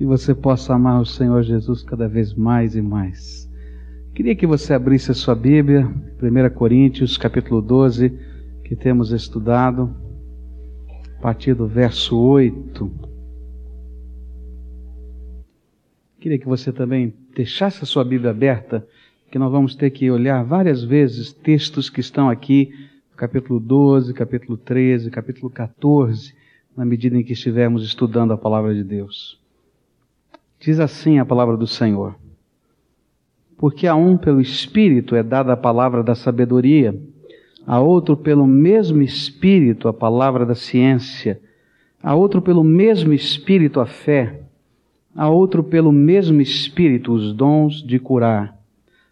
que você possa amar o Senhor Jesus cada vez mais e mais. Queria que você abrisse a sua Bíblia, 1 Coríntios, capítulo 12, que temos estudado, a partir do verso 8. Queria que você também deixasse a sua Bíblia aberta, que nós vamos ter que olhar várias vezes textos que estão aqui, capítulo 12, capítulo 13, capítulo 14, na medida em que estivermos estudando a palavra de Deus. Diz assim a palavra do Senhor: Porque a um pelo Espírito é dada a palavra da sabedoria, a outro pelo mesmo Espírito a palavra da ciência, a outro pelo mesmo Espírito a fé, a outro pelo mesmo Espírito os dons de curar,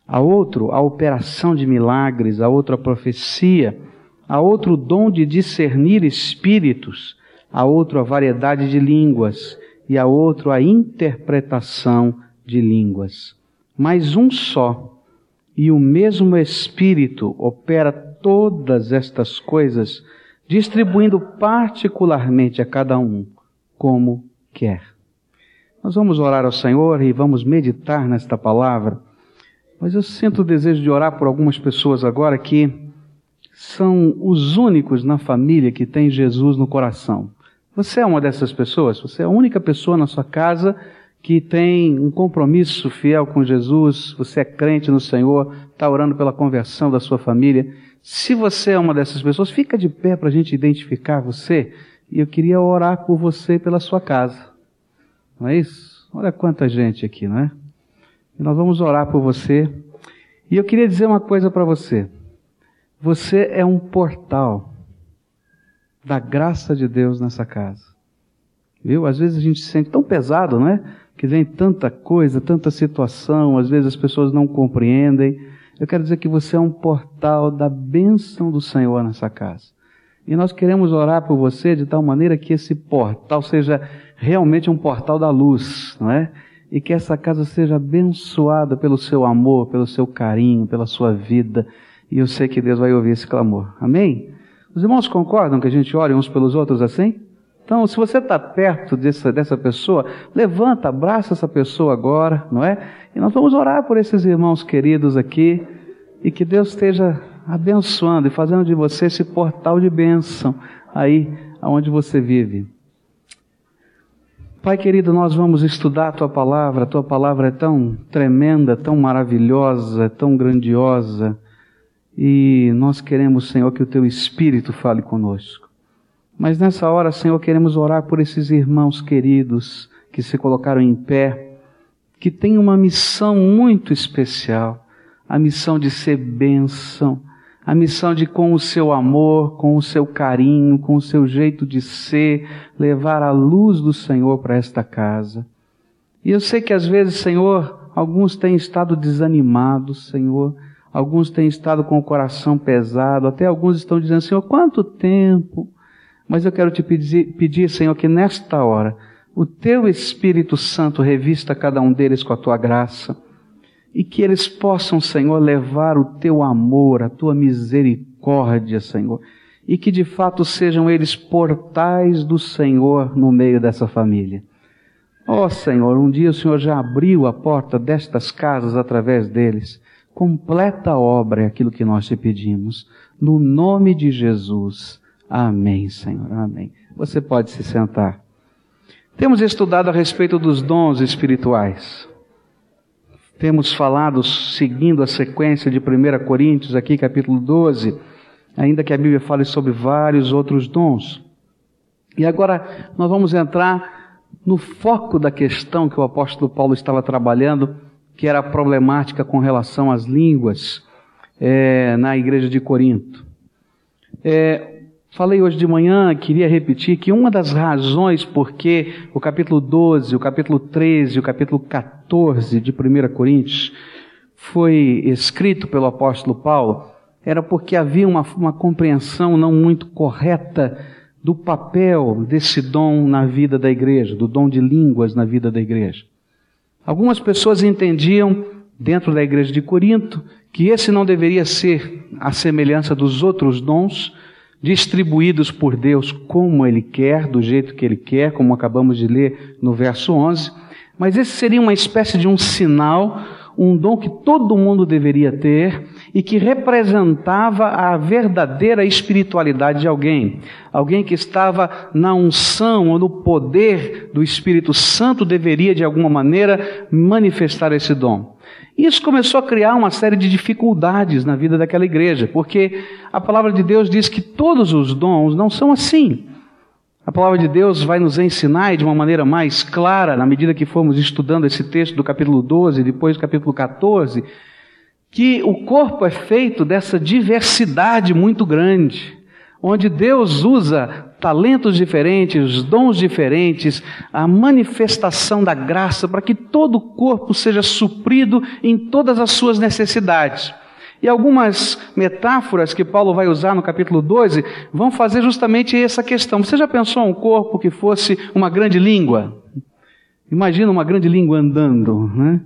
a outro a operação de milagres, a outro a profecia, a outro o dom de discernir espíritos, a outro a variedade de línguas e a outro a interpretação de línguas. Mas um só e o mesmo Espírito opera todas estas coisas, distribuindo particularmente a cada um como quer. Nós vamos orar ao Senhor e vamos meditar nesta palavra, mas eu sinto o desejo de orar por algumas pessoas agora que são os únicos na família que têm Jesus no coração. Você é uma dessas pessoas? Você é a única pessoa na sua casa que tem um compromisso fiel com Jesus, você é crente no Senhor, está orando pela conversão da sua família. Se você é uma dessas pessoas, fica de pé para a gente identificar você. E eu queria orar por você e pela sua casa. Não é isso? Olha quanta gente aqui, não é? E nós vamos orar por você. E eu queria dizer uma coisa para você. Você é um portal da graça de Deus nessa casa. Viu? Às vezes a gente se sente tão pesado, não é? Que vem tanta coisa, tanta situação, às vezes as pessoas não compreendem. Eu quero dizer que você é um portal da bênção do Senhor nessa casa. E nós queremos orar por você de tal maneira que esse portal seja realmente um portal da luz, não é? E que essa casa seja abençoada pelo seu amor, pelo seu carinho, pela sua vida. E eu sei que Deus vai ouvir esse clamor. Amém? Os irmãos concordam que a gente ore uns pelos outros assim? Então, se você está perto dessa, dessa pessoa, levanta, abraça essa pessoa agora, não é? E nós vamos orar por esses irmãos queridos aqui e que Deus esteja abençoando e fazendo de você esse portal de bênção aí aonde você vive. Pai querido, nós vamos estudar a tua palavra, a tua palavra é tão tremenda, tão maravilhosa, tão grandiosa. E nós queremos, Senhor, que o teu Espírito fale conosco. Mas nessa hora, Senhor, queremos orar por esses irmãos queridos que se colocaram em pé, que têm uma missão muito especial, a missão de ser bênção, a missão de, com o seu amor, com o seu carinho, com o seu jeito de ser, levar a luz do Senhor para esta casa. E eu sei que às vezes, Senhor, alguns têm estado desanimados, Senhor, Alguns têm estado com o coração pesado, até alguns estão dizendo, Senhor, quanto tempo? Mas eu quero te pedir, pedir, Senhor, que nesta hora o teu Espírito Santo revista cada um deles com a tua graça e que eles possam, Senhor, levar o teu amor, a tua misericórdia, Senhor, e que de fato sejam eles portais do Senhor no meio dessa família. Ó oh, Senhor, um dia o Senhor já abriu a porta destas casas através deles completa obra é aquilo que nós te pedimos. No nome de Jesus. Amém, Senhor. Amém. Você pode se sentar. Temos estudado a respeito dos dons espirituais. Temos falado, seguindo a sequência de 1 Coríntios, aqui, capítulo 12, ainda que a Bíblia fale sobre vários outros dons. E agora nós vamos entrar no foco da questão que o apóstolo Paulo estava trabalhando que era problemática com relação às línguas é, na igreja de Corinto. É, falei hoje de manhã, queria repetir que uma das razões por que o capítulo 12, o capítulo 13, o capítulo 14 de 1 Coríntios foi escrito pelo apóstolo Paulo era porque havia uma, uma compreensão não muito correta do papel desse dom na vida da igreja, do dom de línguas na vida da igreja. Algumas pessoas entendiam, dentro da igreja de Corinto, que esse não deveria ser a semelhança dos outros dons, distribuídos por Deus como Ele quer, do jeito que Ele quer, como acabamos de ler no verso 11. mas esse seria uma espécie de um sinal, um dom que todo mundo deveria ter e que representava a verdadeira espiritualidade de alguém. Alguém que estava na unção ou no poder do Espírito Santo deveria, de alguma maneira, manifestar esse dom. Isso começou a criar uma série de dificuldades na vida daquela igreja, porque a palavra de Deus diz que todos os dons não são assim. A palavra de Deus vai nos ensinar de uma maneira mais clara, na medida que formos estudando esse texto do capítulo 12, depois do capítulo 14, que o corpo é feito dessa diversidade muito grande, onde Deus usa talentos diferentes, dons diferentes, a manifestação da graça para que todo o corpo seja suprido em todas as suas necessidades. E algumas metáforas que Paulo vai usar no capítulo 12 vão fazer justamente essa questão. Você já pensou um corpo que fosse uma grande língua? Imagina uma grande língua andando, né?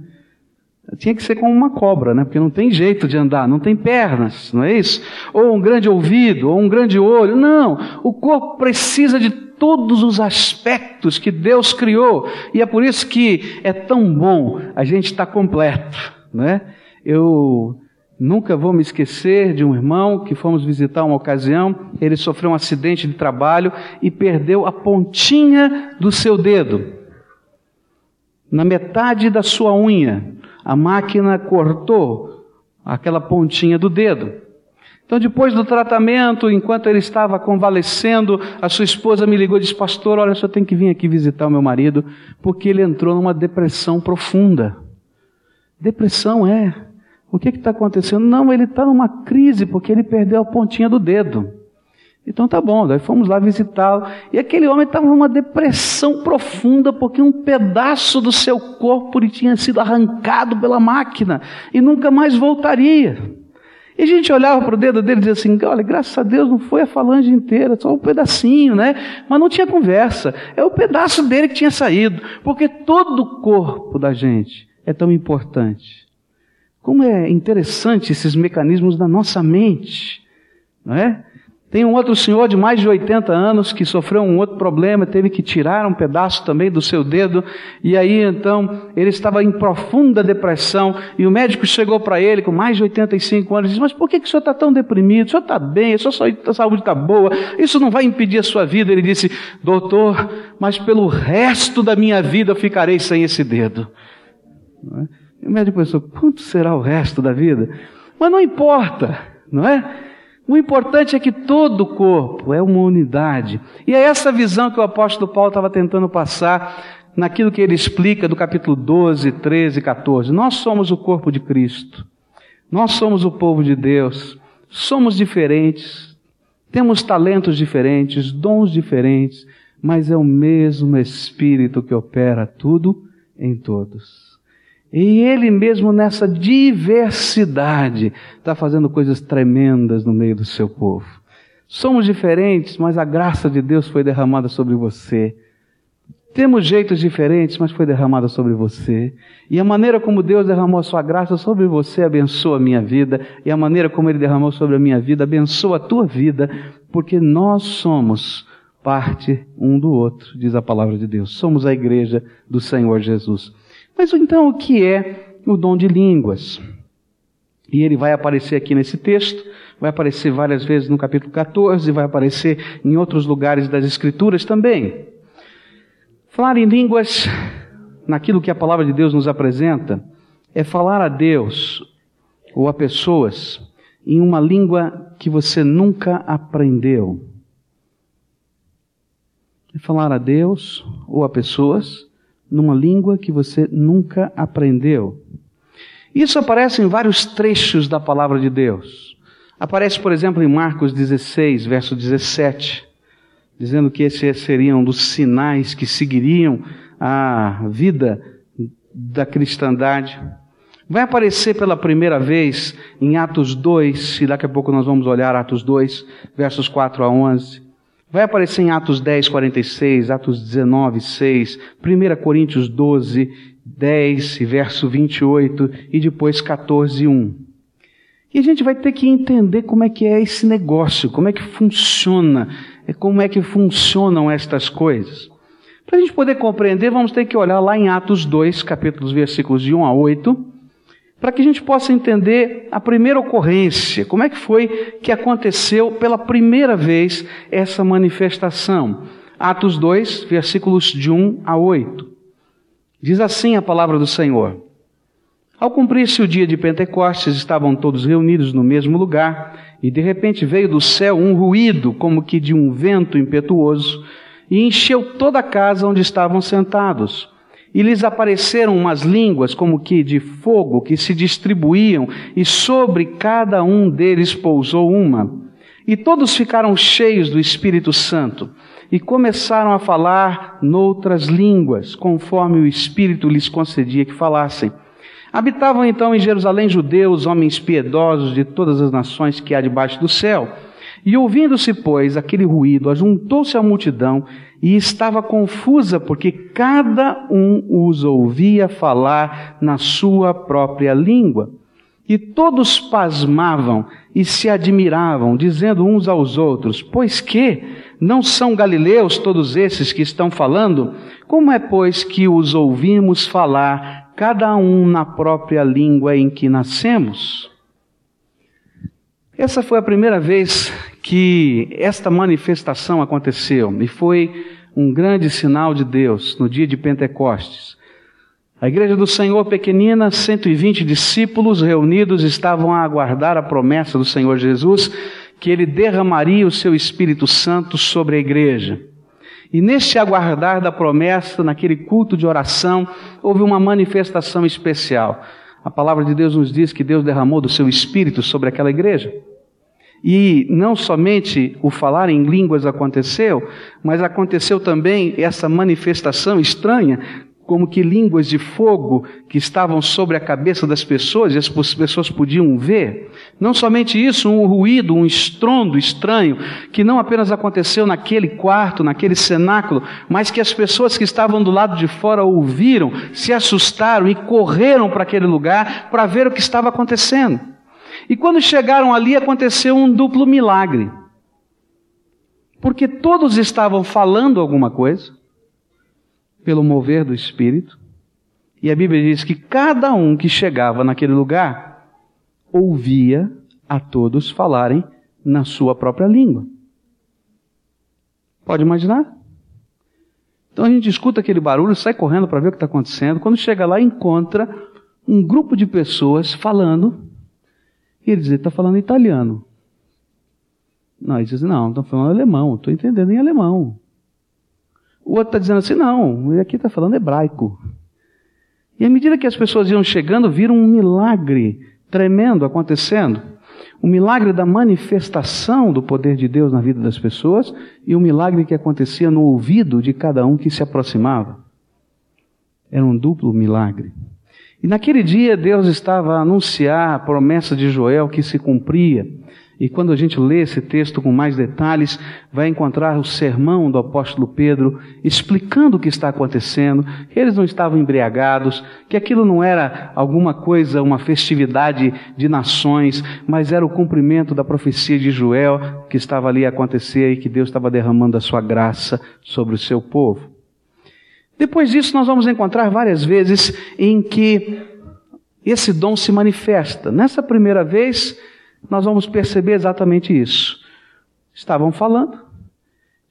Tinha que ser como uma cobra, né? Porque não tem jeito de andar, não tem pernas, não é isso? Ou um grande ouvido, ou um grande olho. Não. O corpo precisa de todos os aspectos que Deus criou. E é por isso que é tão bom a gente estar completo, né? Eu Nunca vou me esquecer de um irmão que fomos visitar uma ocasião. Ele sofreu um acidente de trabalho e perdeu a pontinha do seu dedo. Na metade da sua unha, a máquina cortou aquela pontinha do dedo. Então, depois do tratamento, enquanto ele estava convalescendo, a sua esposa me ligou e disse: Pastor, olha, só tem que vir aqui visitar o meu marido, porque ele entrou numa depressão profunda. Depressão é o que está acontecendo? Não, ele está numa crise porque ele perdeu a pontinha do dedo. Então tá bom, daí fomos lá visitá-lo. E aquele homem estava numa depressão profunda porque um pedaço do seu corpo lhe tinha sido arrancado pela máquina e nunca mais voltaria. E a gente olhava para o dedo dele e dizia assim: olha, graças a Deus não foi a falange inteira, só um pedacinho, né? Mas não tinha conversa. É o pedaço dele que tinha saído. Porque todo o corpo da gente é tão importante. Como é interessante esses mecanismos da nossa mente, não é? Tem um outro senhor de mais de 80 anos que sofreu um outro problema, teve que tirar um pedaço também do seu dedo, e aí então ele estava em profunda depressão, e o médico chegou para ele com mais de 85 anos e disse: Mas por que, que o senhor está tão deprimido? O senhor está bem, a sua saúde está boa, isso não vai impedir a sua vida. Ele disse: Doutor, mas pelo resto da minha vida eu ficarei sem esse dedo. É? E o médico pensou, quanto será o resto da vida? Mas não importa, não é? O importante é que todo o corpo é uma unidade. E é essa visão que o apóstolo Paulo estava tentando passar naquilo que ele explica do capítulo 12, 13 e 14. Nós somos o corpo de Cristo. Nós somos o povo de Deus. Somos diferentes. Temos talentos diferentes, dons diferentes, mas é o mesmo Espírito que opera tudo em todos. E ele mesmo nessa diversidade está fazendo coisas tremendas no meio do seu povo. Somos diferentes, mas a graça de Deus foi derramada sobre você. Temos jeitos diferentes, mas foi derramada sobre você. E a maneira como Deus derramou a sua graça sobre você abençoa a minha vida. E a maneira como Ele derramou sobre a minha vida abençoa a tua vida. Porque nós somos parte um do outro, diz a palavra de Deus. Somos a igreja do Senhor Jesus. Mas então o que é o dom de línguas? E ele vai aparecer aqui nesse texto, vai aparecer várias vezes no capítulo 14, vai aparecer em outros lugares das Escrituras também. Falar em línguas, naquilo que a palavra de Deus nos apresenta, é falar a Deus ou a pessoas em uma língua que você nunca aprendeu. É falar a Deus ou a pessoas numa língua que você nunca aprendeu. Isso aparece em vários trechos da palavra de Deus. Aparece, por exemplo, em Marcos 16, verso 17, dizendo que esses seriam um dos sinais que seguiriam a vida da cristandade. Vai aparecer pela primeira vez em Atos 2, e daqui a pouco nós vamos olhar Atos 2, versos 4 a 11. Vai aparecer em Atos 10, 46, Atos 19, 6, 1 Coríntios 12, 10, verso 28 e depois 14, 1. E a gente vai ter que entender como é que é esse negócio, como é que funciona, é como é que funcionam estas coisas. Para a gente poder compreender, vamos ter que olhar lá em Atos 2, capítulos, versículos de 1 a 8, para que a gente possa entender a primeira ocorrência, como é que foi que aconteceu pela primeira vez essa manifestação. Atos 2, versículos de 1 a 8. Diz assim a palavra do Senhor. Ao cumprir-se o dia de Pentecostes, estavam todos reunidos no mesmo lugar, e de repente veio do céu um ruído, como que de um vento impetuoso, e encheu toda a casa onde estavam sentados. E lhes apareceram umas línguas como que de fogo que se distribuíam, e sobre cada um deles pousou uma. E todos ficaram cheios do Espírito Santo e começaram a falar noutras línguas, conforme o Espírito lhes concedia que falassem. Habitavam então em Jerusalém judeus, homens piedosos de todas as nações que há debaixo do céu. E ouvindo-se, pois, aquele ruído, ajuntou-se a multidão e estava confusa, porque cada um os ouvia falar na sua própria língua. E todos pasmavam e se admiravam, dizendo uns aos outros: Pois que não são galileus todos esses que estão falando? Como é, pois, que os ouvimos falar, cada um na própria língua em que nascemos? Essa foi a primeira vez que esta manifestação aconteceu e foi um grande sinal de Deus no dia de Pentecostes. A igreja do Senhor pequenina, 120 discípulos reunidos estavam a aguardar a promessa do Senhor Jesus que ele derramaria o seu Espírito Santo sobre a igreja. E neste aguardar da promessa, naquele culto de oração, houve uma manifestação especial. A palavra de Deus nos diz que Deus derramou do seu Espírito sobre aquela igreja. E não somente o falar em línguas aconteceu, mas aconteceu também essa manifestação estranha, como que línguas de fogo que estavam sobre a cabeça das pessoas e as pessoas podiam ver. Não somente isso, um ruído, um estrondo estranho, que não apenas aconteceu naquele quarto, naquele cenáculo, mas que as pessoas que estavam do lado de fora ouviram, se assustaram e correram para aquele lugar para ver o que estava acontecendo. E quando chegaram ali, aconteceu um duplo milagre. Porque todos estavam falando alguma coisa, pelo mover do Espírito, e a Bíblia diz que cada um que chegava naquele lugar ouvia a todos falarem na sua própria língua. Pode imaginar? Então a gente escuta aquele barulho, sai correndo para ver o que está acontecendo. Quando chega lá, encontra um grupo de pessoas falando e ele diz, está falando italiano. Não, ele diz, não, estou falando alemão, estou entendendo em alemão. O outro está dizendo assim, não, ele aqui está falando hebraico. E à medida que as pessoas iam chegando, viram um milagre tremendo acontecendo. O milagre da manifestação do poder de Deus na vida das pessoas e o milagre que acontecia no ouvido de cada um que se aproximava. Era um duplo milagre. E naquele dia Deus estava a anunciar a promessa de Joel que se cumpria. E quando a gente lê esse texto com mais detalhes, vai encontrar o sermão do apóstolo Pedro explicando o que está acontecendo, que eles não estavam embriagados, que aquilo não era alguma coisa, uma festividade de nações, mas era o cumprimento da profecia de Joel que estava ali a acontecer e que Deus estava derramando a sua graça sobre o seu povo. Depois disso, nós vamos encontrar várias vezes em que esse dom se manifesta. Nessa primeira vez, nós vamos perceber exatamente isso. Estavam falando,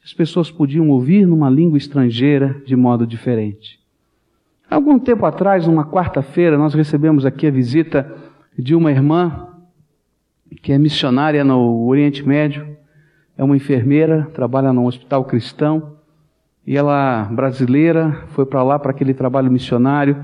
as pessoas podiam ouvir numa língua estrangeira de modo diferente. Algum tempo atrás, numa quarta-feira, nós recebemos aqui a visita de uma irmã que é missionária no Oriente Médio, é uma enfermeira, trabalha num hospital cristão. E ela, brasileira, foi para lá para aquele trabalho missionário.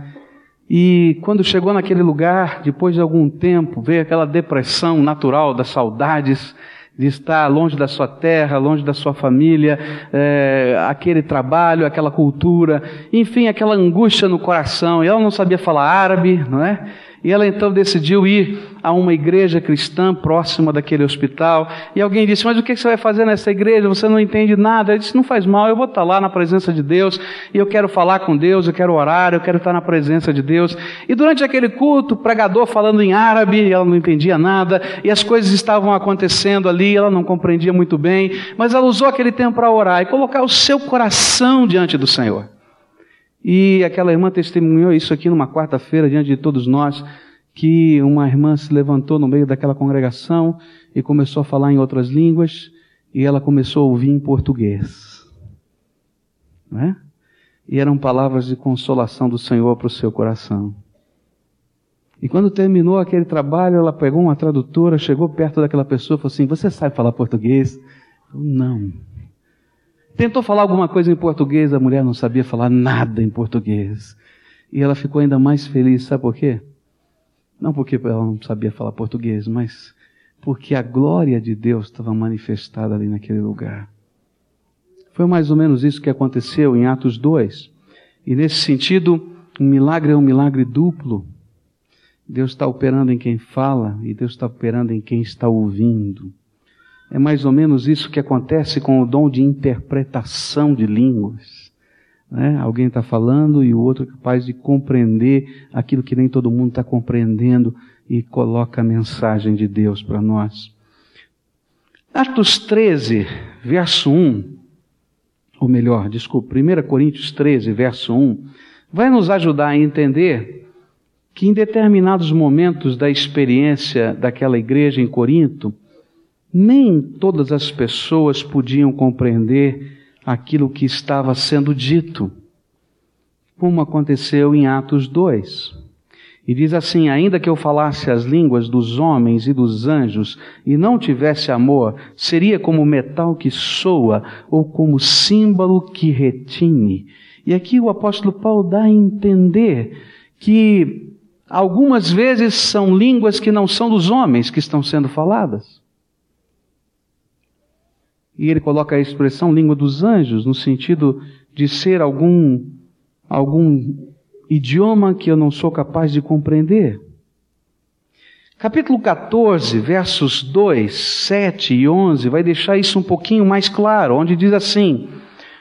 E quando chegou naquele lugar, depois de algum tempo, veio aquela depressão natural das saudades de estar longe da sua terra, longe da sua família, é, aquele trabalho, aquela cultura, enfim, aquela angústia no coração. E ela não sabia falar árabe, não é? E ela então decidiu ir a uma igreja cristã próxima daquele hospital. E alguém disse: Mas o que você vai fazer nessa igreja? Você não entende nada. Ele disse: Não faz mal, eu vou estar lá na presença de Deus. E eu quero falar com Deus, eu quero orar, eu quero estar na presença de Deus. E durante aquele culto, o pregador falando em árabe, ela não entendia nada. E as coisas estavam acontecendo ali, ela não compreendia muito bem. Mas ela usou aquele tempo para orar e colocar o seu coração diante do Senhor. E aquela irmã testemunhou isso aqui numa quarta-feira diante de todos nós, que uma irmã se levantou no meio daquela congregação e começou a falar em outras línguas e ela começou a ouvir em português. Não é? E eram palavras de consolação do Senhor para o seu coração. E quando terminou aquele trabalho, ela pegou uma tradutora, chegou perto daquela pessoa e falou assim: Você sabe falar português? Eu, não. Tentou falar alguma coisa em português, a mulher não sabia falar nada em português. E ela ficou ainda mais feliz, sabe por quê? Não porque ela não sabia falar português, mas porque a glória de Deus estava manifestada ali naquele lugar. Foi mais ou menos isso que aconteceu em Atos 2. E nesse sentido, um milagre é um milagre duplo. Deus está operando em quem fala e Deus está operando em quem está ouvindo. É mais ou menos isso que acontece com o dom de interpretação de línguas. Né? Alguém está falando e o outro é capaz de compreender aquilo que nem todo mundo está compreendendo e coloca a mensagem de Deus para nós. Atos 13, verso 1, ou melhor, desculpa, 1 Coríntios 13, verso 1, vai nos ajudar a entender que em determinados momentos da experiência daquela igreja em Corinto, nem todas as pessoas podiam compreender aquilo que estava sendo dito, como aconteceu em Atos 2. E diz assim: Ainda que eu falasse as línguas dos homens e dos anjos e não tivesse amor, seria como metal que soa ou como símbolo que retine. E aqui o apóstolo Paulo dá a entender que algumas vezes são línguas que não são dos homens que estão sendo faladas. E ele coloca a expressão língua dos anjos no sentido de ser algum algum idioma que eu não sou capaz de compreender. Capítulo 14, versos 2, 7 e 11 vai deixar isso um pouquinho mais claro, onde diz assim: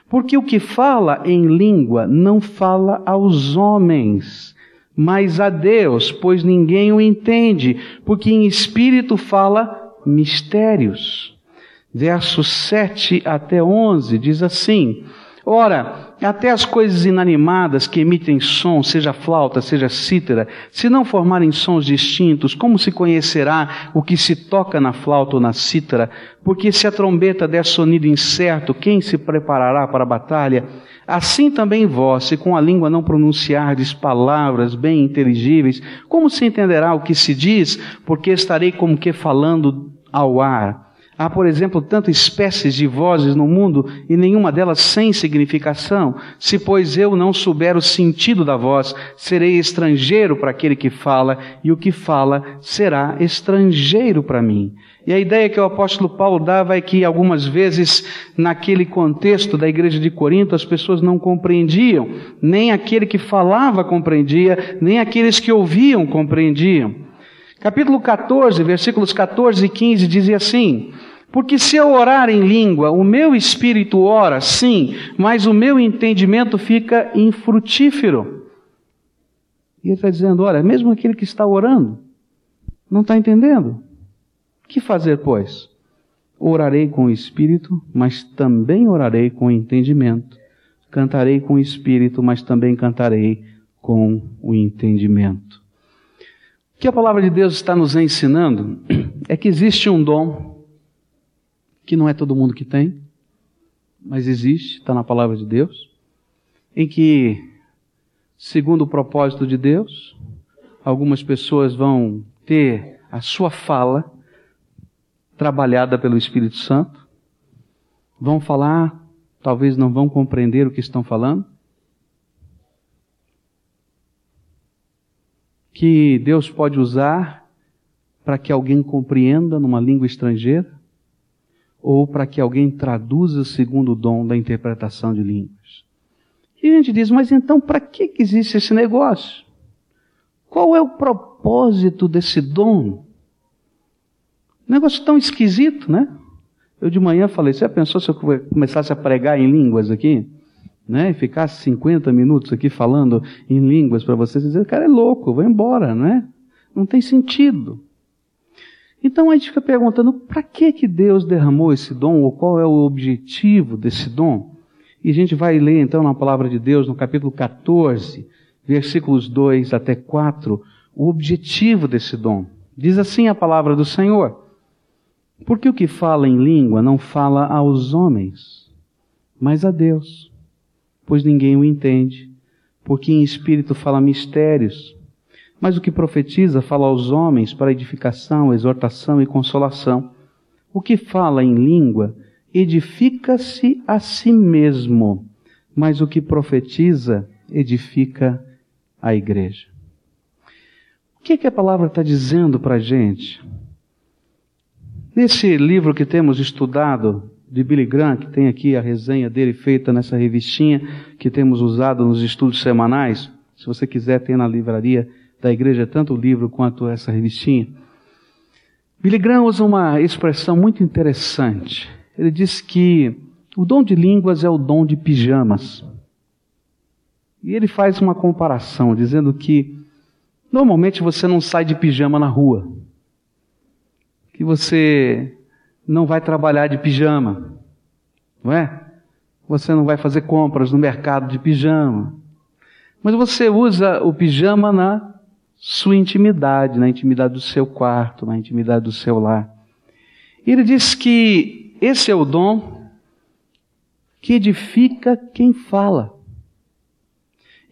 Porque o que fala em língua não fala aos homens, mas a Deus, pois ninguém o entende, porque em espírito fala mistérios versos 7 até 11, diz assim: Ora, até as coisas inanimadas que emitem som, seja flauta, seja cítara, se não formarem sons distintos, como se conhecerá o que se toca na flauta ou na cítara? Porque se a trombeta der sonido incerto, quem se preparará para a batalha? Assim também vós, se com a língua não pronunciardes palavras bem inteligíveis, como se entenderá o que se diz? Porque estarei como que falando ao ar. Há, por exemplo, tantas espécies de vozes no mundo e nenhuma delas sem significação. Se, pois, eu não souber o sentido da voz, serei estrangeiro para aquele que fala, e o que fala será estrangeiro para mim. E a ideia que o apóstolo Paulo dava é que algumas vezes, naquele contexto da igreja de Corinto, as pessoas não compreendiam, nem aquele que falava compreendia, nem aqueles que ouviam compreendiam. Capítulo 14, versículos 14 e 15 dizia assim: Porque se eu orar em língua, o meu espírito ora, sim, mas o meu entendimento fica infrutífero. E ele está dizendo: olha, mesmo aquele que está orando, não está entendendo. Que fazer, pois? Orarei com o espírito, mas também orarei com o entendimento. Cantarei com o espírito, mas também cantarei com o entendimento. Que a palavra de Deus está nos ensinando é que existe um dom que não é todo mundo que tem, mas existe, está na palavra de Deus, em que, segundo o propósito de Deus, algumas pessoas vão ter a sua fala trabalhada pelo Espírito Santo, vão falar, talvez não vão compreender o que estão falando, que Deus pode usar para que alguém compreenda numa língua estrangeira ou para que alguém traduza segundo o dom da interpretação de línguas. E a gente diz, mas então para que existe esse negócio? Qual é o propósito? desse dom? Negócio tão esquisito, né? Eu de manhã falei, você já pensou se eu começasse a pregar em línguas aqui? Né? E ficasse 50 minutos aqui falando em línguas para vocês dizer, cara é louco, vai embora, né? Não tem sentido. Então a gente fica perguntando, para que que Deus derramou esse dom, ou qual é o objetivo desse dom? E a gente vai ler então na palavra de Deus, no capítulo 14, versículos 2 até 4, o objetivo desse dom. Diz assim a palavra do Senhor. Porque o que fala em língua não fala aos homens, mas a Deus, pois ninguém o entende, porque em espírito fala mistérios. Mas o que profetiza fala aos homens para edificação, exortação e consolação. O que fala em língua edifica-se a si mesmo, mas o que profetiza edifica a igreja. O que, é que a palavra está dizendo para a gente? Nesse livro que temos estudado, de Billy Graham, que tem aqui a resenha dele feita nessa revistinha que temos usado nos estudos semanais, se você quiser, tem na livraria da igreja tanto o livro quanto essa revistinha. Billy Graham usa uma expressão muito interessante. Ele diz que o dom de línguas é o dom de pijamas. E ele faz uma comparação, dizendo que normalmente você não sai de pijama na rua que você não vai trabalhar de pijama, não é? Você não vai fazer compras no mercado de pijama. Mas você usa o pijama na sua intimidade, na intimidade do seu quarto, na intimidade do seu lar. E ele diz que esse é o dom que edifica quem fala.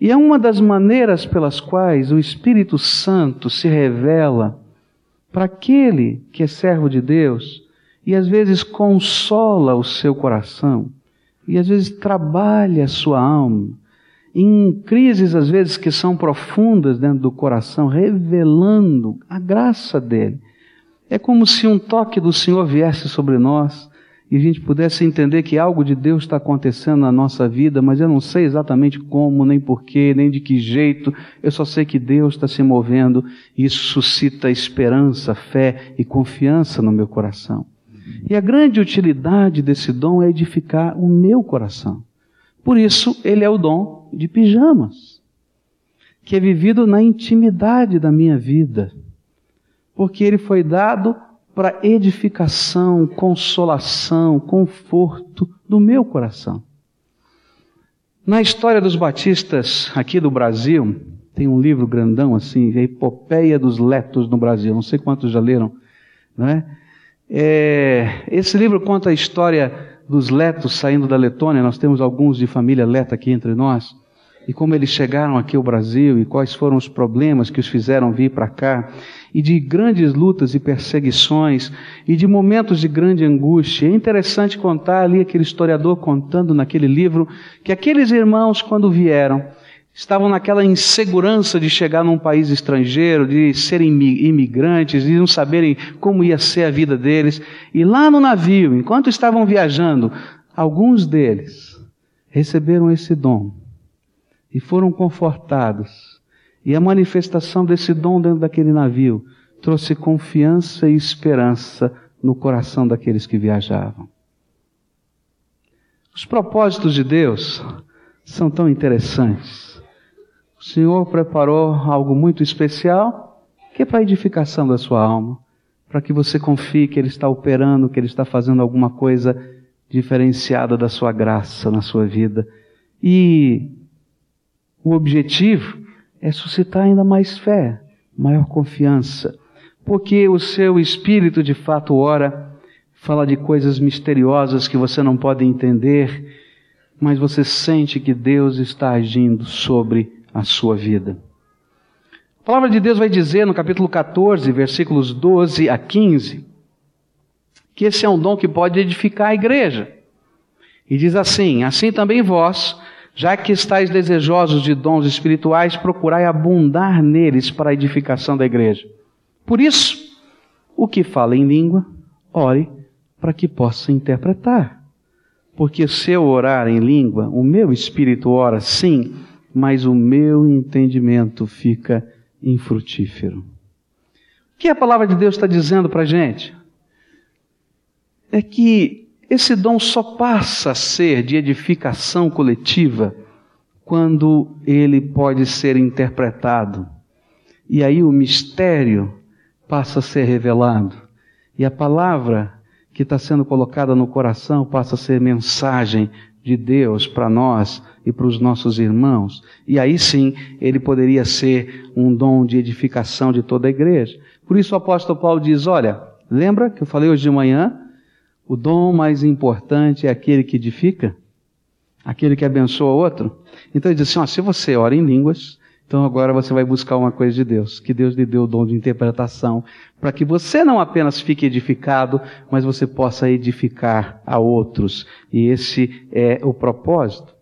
E é uma das maneiras pelas quais o Espírito Santo se revela para aquele que é servo de Deus e às vezes consola o seu coração e às vezes trabalha a sua alma em crises às vezes que são profundas dentro do coração, revelando a graça dele. É como se um toque do Senhor viesse sobre nós e a gente pudesse entender que algo de Deus está acontecendo na nossa vida, mas eu não sei exatamente como, nem porquê, nem de que jeito, eu só sei que Deus está se movendo e isso suscita esperança, fé e confiança no meu coração. E a grande utilidade desse dom é edificar o meu coração. Por isso, ele é o dom de pijamas, que é vivido na intimidade da minha vida, porque ele foi dado para edificação, consolação, conforto do meu coração. Na história dos batistas aqui do Brasil, tem um livro grandão assim, a Epopeia dos Letos no Brasil, não sei quantos já leram, não é? É esse livro conta a história dos letos saindo da Letônia, nós temos alguns de família leta aqui entre nós, e como eles chegaram aqui ao Brasil e quais foram os problemas que os fizeram vir para cá. E de grandes lutas e perseguições e de momentos de grande angústia. É interessante contar ali aquele historiador contando naquele livro que aqueles irmãos, quando vieram, estavam naquela insegurança de chegar num país estrangeiro, de serem imigrantes, de não saberem como ia ser a vida deles. E lá no navio, enquanto estavam viajando, alguns deles receberam esse dom e foram confortados e a manifestação desse dom dentro daquele navio trouxe confiança e esperança no coração daqueles que viajavam. Os propósitos de Deus são tão interessantes. O Senhor preparou algo muito especial, que é para a edificação da sua alma, para que você confie que Ele está operando, que Ele está fazendo alguma coisa diferenciada da sua graça na sua vida. E o objetivo é suscitar ainda mais fé, maior confiança, porque o seu espírito de fato ora, fala de coisas misteriosas que você não pode entender, mas você sente que Deus está agindo sobre a sua vida. A palavra de Deus vai dizer no capítulo 14, versículos 12 a 15, que esse é um dom que pode edificar a igreja. E diz assim: Assim também vós, já que estáis desejosos de dons espirituais, procurai abundar neles para a edificação da igreja. Por isso, o que fala em língua, ore para que possa interpretar. Porque se eu orar em língua, o meu espírito ora sim, mas o meu entendimento fica infrutífero. que a palavra de Deus está dizendo para a gente? É que esse dom só passa a ser de edificação coletiva quando ele pode ser interpretado. E aí o mistério passa a ser revelado. E a palavra que está sendo colocada no coração passa a ser mensagem de Deus para nós e para os nossos irmãos. E aí sim, ele poderia ser um dom de edificação de toda a igreja. Por isso o apóstolo Paulo diz: Olha, lembra que eu falei hoje de manhã? O dom mais importante é aquele que edifica, aquele que abençoa outro. Então ele diz assim: ó, se você ora em línguas, então agora você vai buscar uma coisa de Deus, que Deus lhe deu o dom de interpretação, para que você não apenas fique edificado, mas você possa edificar a outros. E esse é o propósito.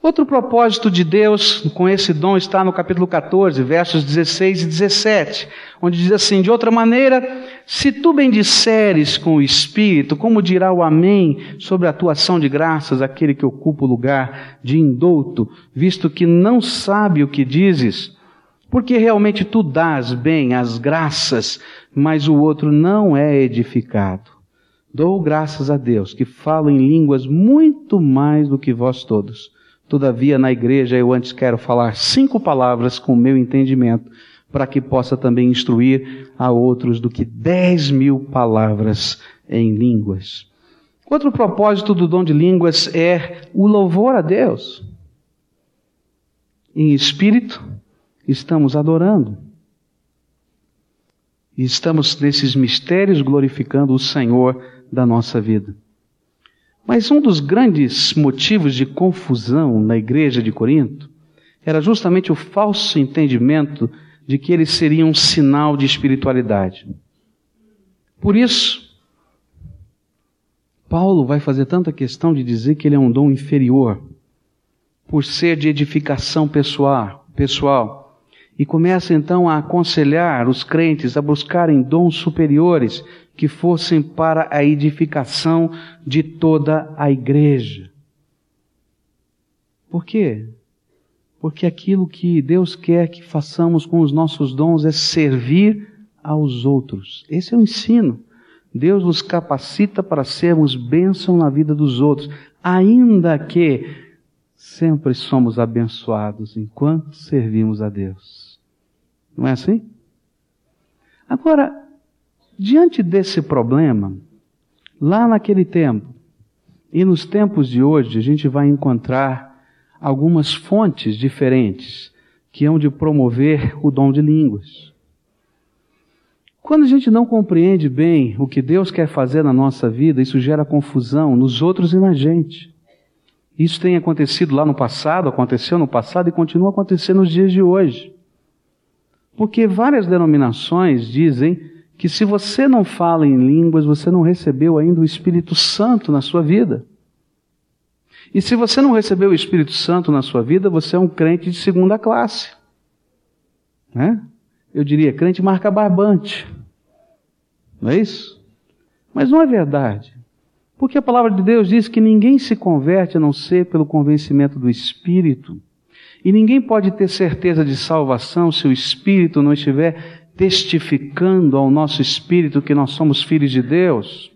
Outro propósito de Deus com esse dom está no capítulo 14, versos 16 e 17, onde diz assim: De outra maneira, se tu bendisseres com o Espírito, como dirá o Amém sobre a tua ação de graças aquele que ocupa o lugar de indouto, visto que não sabe o que dizes? Porque realmente tu dás bem as graças, mas o outro não é edificado. Dou graças a Deus que falo em línguas muito mais do que vós todos Todavia, na igreja, eu antes quero falar cinco palavras com o meu entendimento, para que possa também instruir a outros do que dez mil palavras em línguas. Outro propósito do dom de línguas é o louvor a Deus. Em espírito, estamos adorando. E estamos nesses mistérios glorificando o Senhor da nossa vida. Mas um dos grandes motivos de confusão na igreja de Corinto era justamente o falso entendimento de que eles seriam um sinal de espiritualidade. Por isso, Paulo vai fazer tanta questão de dizer que ele é um dom inferior, por ser de edificação pessoal, pessoal, e começa então a aconselhar os crentes a buscarem dons superiores que fossem para a edificação de toda a igreja. Por quê? Porque aquilo que Deus quer que façamos com os nossos dons é servir aos outros. Esse é o ensino. Deus nos capacita para sermos bênção na vida dos outros, ainda que sempre somos abençoados enquanto servimos a Deus. Não é assim? Agora, Diante desse problema, lá naquele tempo e nos tempos de hoje, a gente vai encontrar algumas fontes diferentes que hão de promover o dom de línguas. Quando a gente não compreende bem o que Deus quer fazer na nossa vida, isso gera confusão nos outros e na gente. Isso tem acontecido lá no passado, aconteceu no passado e continua acontecendo nos dias de hoje. Porque várias denominações dizem que se você não fala em línguas, você não recebeu ainda o Espírito Santo na sua vida. E se você não recebeu o Espírito Santo na sua vida, você é um crente de segunda classe. Né? Eu diria, crente marca barbante. Não é isso? Mas não é verdade. Porque a palavra de Deus diz que ninguém se converte a não ser pelo convencimento do Espírito. E ninguém pode ter certeza de salvação se o Espírito não estiver testificando ao nosso espírito que nós somos filhos de Deus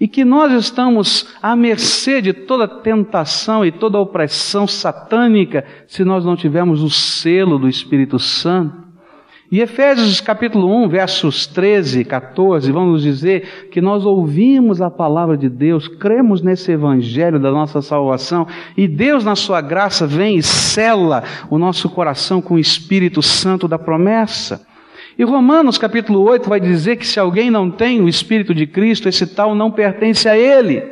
e que nós estamos à mercê de toda tentação e toda opressão satânica se nós não tivermos o selo do Espírito Santo. E Efésios capítulo 1, versos 13 e 14, vão nos dizer que nós ouvimos a palavra de Deus, cremos nesse evangelho da nossa salvação, e Deus, na sua graça, vem e sela o nosso coração com o Espírito Santo da promessa. E Romanos capítulo 8 vai dizer que se alguém não tem o Espírito de Cristo, esse tal não pertence a ele.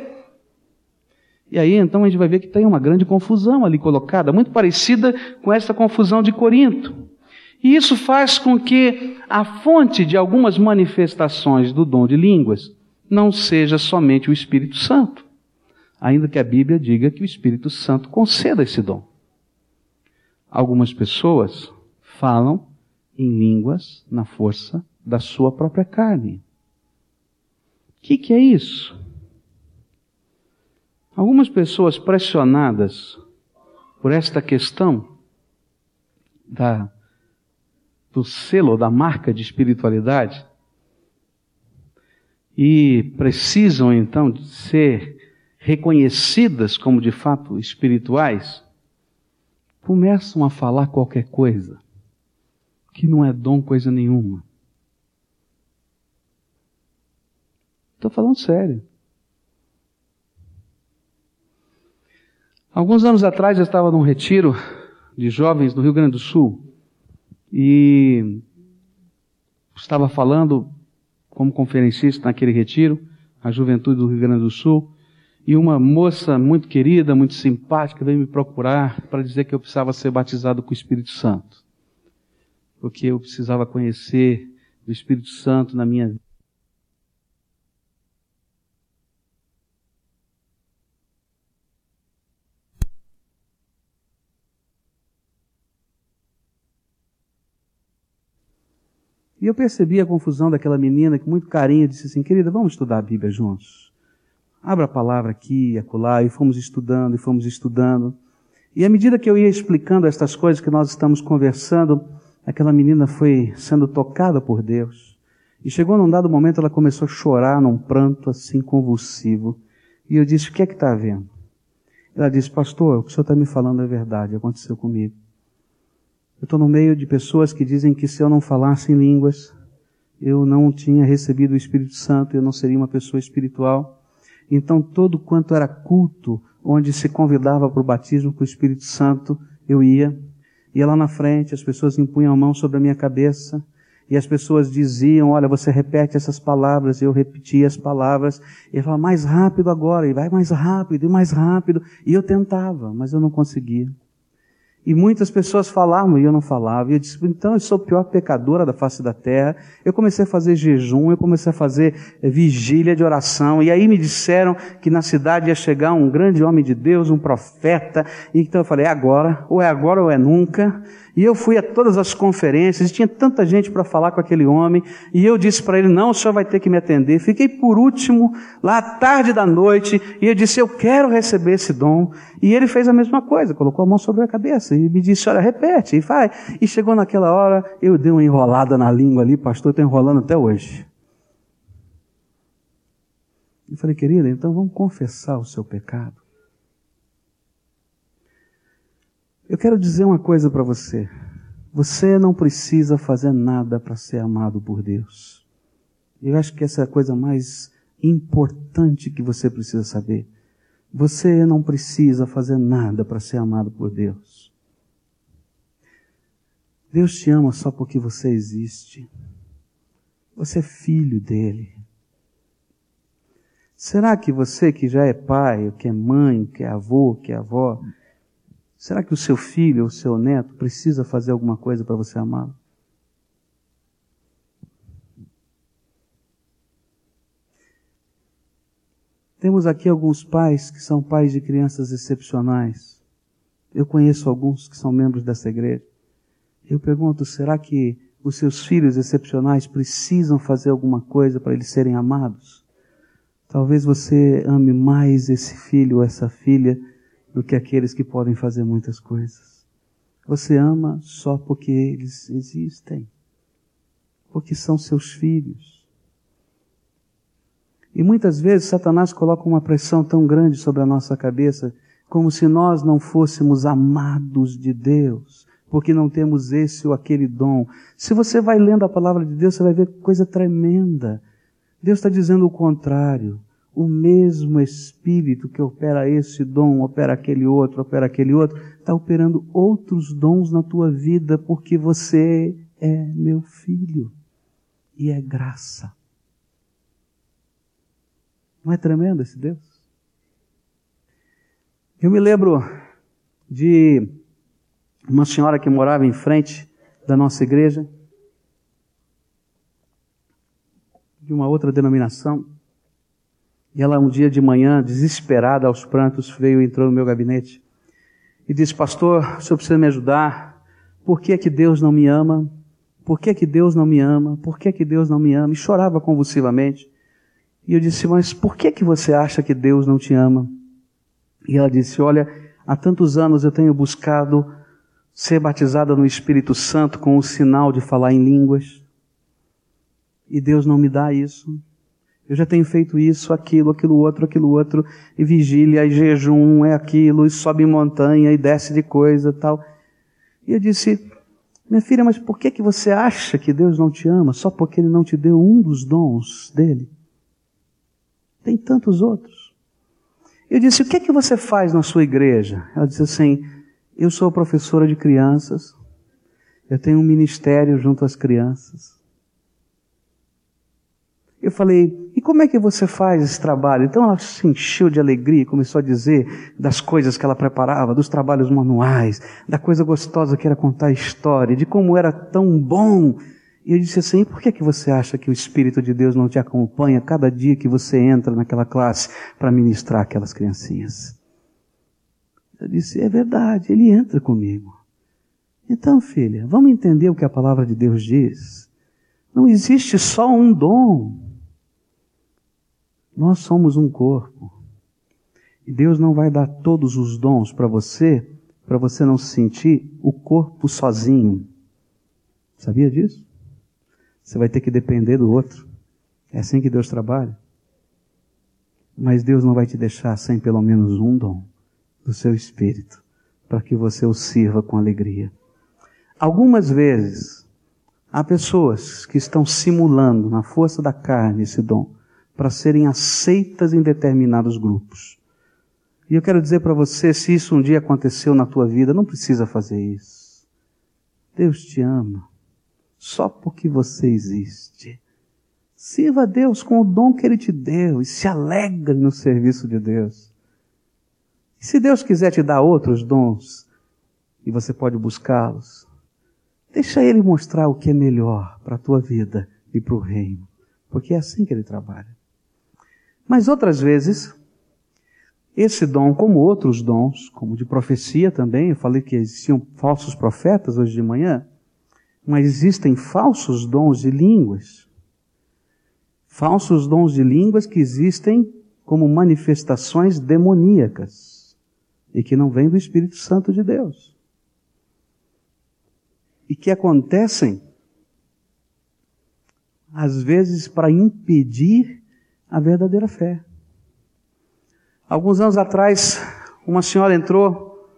E aí então a gente vai ver que tem uma grande confusão ali colocada, muito parecida com essa confusão de Corinto. E isso faz com que a fonte de algumas manifestações do dom de línguas não seja somente o Espírito Santo, ainda que a Bíblia diga que o Espírito Santo conceda esse dom. Algumas pessoas falam em línguas na força da sua própria carne. O que, que é isso? Algumas pessoas pressionadas por esta questão da, do selo, da marca de espiritualidade, e precisam então de ser reconhecidas como de fato espirituais, começam a falar qualquer coisa que não é dom coisa nenhuma. Estou falando sério. Alguns anos atrás eu estava num retiro de jovens no Rio Grande do Sul e estava falando como conferencista naquele retiro, a juventude do Rio Grande do Sul, e uma moça muito querida, muito simpática, veio me procurar para dizer que eu precisava ser batizado com o Espírito Santo. Porque eu precisava conhecer o Espírito Santo na minha vida. E eu percebi a confusão daquela menina que, muito carinho, disse assim: Querida, vamos estudar a Bíblia juntos. Abra a palavra aqui e acolá, e fomos estudando, e fomos estudando. E à medida que eu ia explicando estas coisas que nós estamos conversando, aquela menina foi sendo tocada por Deus. E chegou num dado momento, ela começou a chorar num pranto assim convulsivo. E eu disse: O que é que está havendo? Ela disse: Pastor, o que o senhor está me falando é verdade, aconteceu comigo. Eu estou no meio de pessoas que dizem que se eu não falasse em línguas, eu não tinha recebido o Espírito Santo, eu não seria uma pessoa espiritual. Então, todo quanto era culto, onde se convidava para o batismo com o Espírito Santo, eu ia. Ia lá na frente, as pessoas impunham a mão sobre a minha cabeça, e as pessoas diziam, olha, você repete essas palavras, eu repetia as palavras, e falava, mais rápido agora, e vai mais rápido, e mais rápido, e eu tentava, mas eu não conseguia. E muitas pessoas falavam e eu não falava. E eu disse, então eu sou a pior pecadora da face da terra. Eu comecei a fazer jejum, eu comecei a fazer eh, vigília de oração. E aí me disseram que na cidade ia chegar um grande homem de Deus, um profeta. E então eu falei, é agora, ou é agora ou é nunca. E eu fui a todas as conferências, e tinha tanta gente para falar com aquele homem, e eu disse para ele: Não, o senhor vai ter que me atender. Fiquei por último, lá à tarde da noite, e eu disse: Eu quero receber esse dom. E ele fez a mesma coisa, colocou a mão sobre a cabeça e me disse: Olha, repete, e vai. E chegou naquela hora, eu dei uma enrolada na língua ali, pastor, estou enrolando até hoje. Eu falei, querida, então vamos confessar o seu pecado. Eu quero dizer uma coisa para você. Você não precisa fazer nada para ser amado por Deus. Eu acho que essa é a coisa mais importante que você precisa saber. Você não precisa fazer nada para ser amado por Deus. Deus te ama só porque você existe. Você é filho dele. Será que você que já é pai, que é mãe, que é avô, que é avó, Será que o seu filho ou o seu neto precisa fazer alguma coisa para você amá-lo? Temos aqui alguns pais que são pais de crianças excepcionais. Eu conheço alguns que são membros dessa igreja. Eu pergunto, será que os seus filhos excepcionais precisam fazer alguma coisa para eles serem amados? Talvez você ame mais esse filho ou essa filha do que aqueles que podem fazer muitas coisas. Você ama só porque eles existem, porque são seus filhos. E muitas vezes Satanás coloca uma pressão tão grande sobre a nossa cabeça, como se nós não fôssemos amados de Deus, porque não temos esse ou aquele dom. Se você vai lendo a palavra de Deus, você vai ver coisa tremenda. Deus está dizendo o contrário o mesmo Espírito que opera esse dom, opera aquele outro, opera aquele outro, está operando outros dons na tua vida porque você é meu filho. E é graça. Não é tremendo esse Deus? Eu me lembro de uma senhora que morava em frente da nossa igreja, de uma outra denominação. E ela, um dia de manhã, desesperada aos prantos, veio e entrou no meu gabinete e disse: Pastor, o senhor precisa me ajudar. Por que é que Deus não me ama? Por que é que Deus não me ama? Por que é que Deus não me ama? E chorava convulsivamente. E eu disse: Mas por que é que você acha que Deus não te ama? E ela disse: Olha, há tantos anos eu tenho buscado ser batizada no Espírito Santo com o sinal de falar em línguas. E Deus não me dá isso. Eu já tenho feito isso, aquilo, aquilo outro, aquilo outro, e vigília, e jejum, é aquilo, e sobe montanha, e desce de coisa tal. E eu disse, minha filha, mas por que, que você acha que Deus não te ama? Só porque Ele não te deu um dos dons dele? Tem tantos outros. Eu disse, o que é que você faz na sua igreja? Ela disse assim, eu sou professora de crianças, eu tenho um ministério junto às crianças, eu falei, e como é que você faz esse trabalho? Então ela se encheu de alegria e começou a dizer das coisas que ela preparava, dos trabalhos manuais, da coisa gostosa que era contar a história, de como era tão bom. E eu disse assim, por que, que você acha que o Espírito de Deus não te acompanha cada dia que você entra naquela classe para ministrar aquelas criancinhas? Eu disse, é verdade, ele entra comigo. Então, filha, vamos entender o que a palavra de Deus diz. Não existe só um dom. Nós somos um corpo. E Deus não vai dar todos os dons para você, para você não se sentir o corpo sozinho. Sabia disso? Você vai ter que depender do outro. É assim que Deus trabalha. Mas Deus não vai te deixar sem pelo menos um dom do seu espírito, para que você o sirva com alegria. Algumas vezes, há pessoas que estão simulando na força da carne esse dom para serem aceitas em determinados grupos. E eu quero dizer para você, se isso um dia aconteceu na tua vida, não precisa fazer isso. Deus te ama só porque você existe. Sirva a Deus com o dom que Ele te deu e se alegre no serviço de Deus. E se Deus quiser te dar outros dons, e você pode buscá-los, deixa Ele mostrar o que é melhor para a tua vida e para o reino, porque é assim que Ele trabalha. Mas outras vezes, esse dom, como outros dons, como de profecia também, eu falei que existiam falsos profetas hoje de manhã, mas existem falsos dons de línguas. Falsos dons de línguas que existem como manifestações demoníacas e que não vêm do Espírito Santo de Deus. E que acontecem, às vezes, para impedir a verdadeira fé. Alguns anos atrás, uma senhora entrou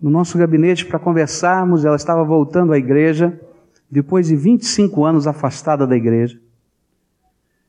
no nosso gabinete para conversarmos, ela estava voltando à igreja, depois de 25 anos afastada da igreja.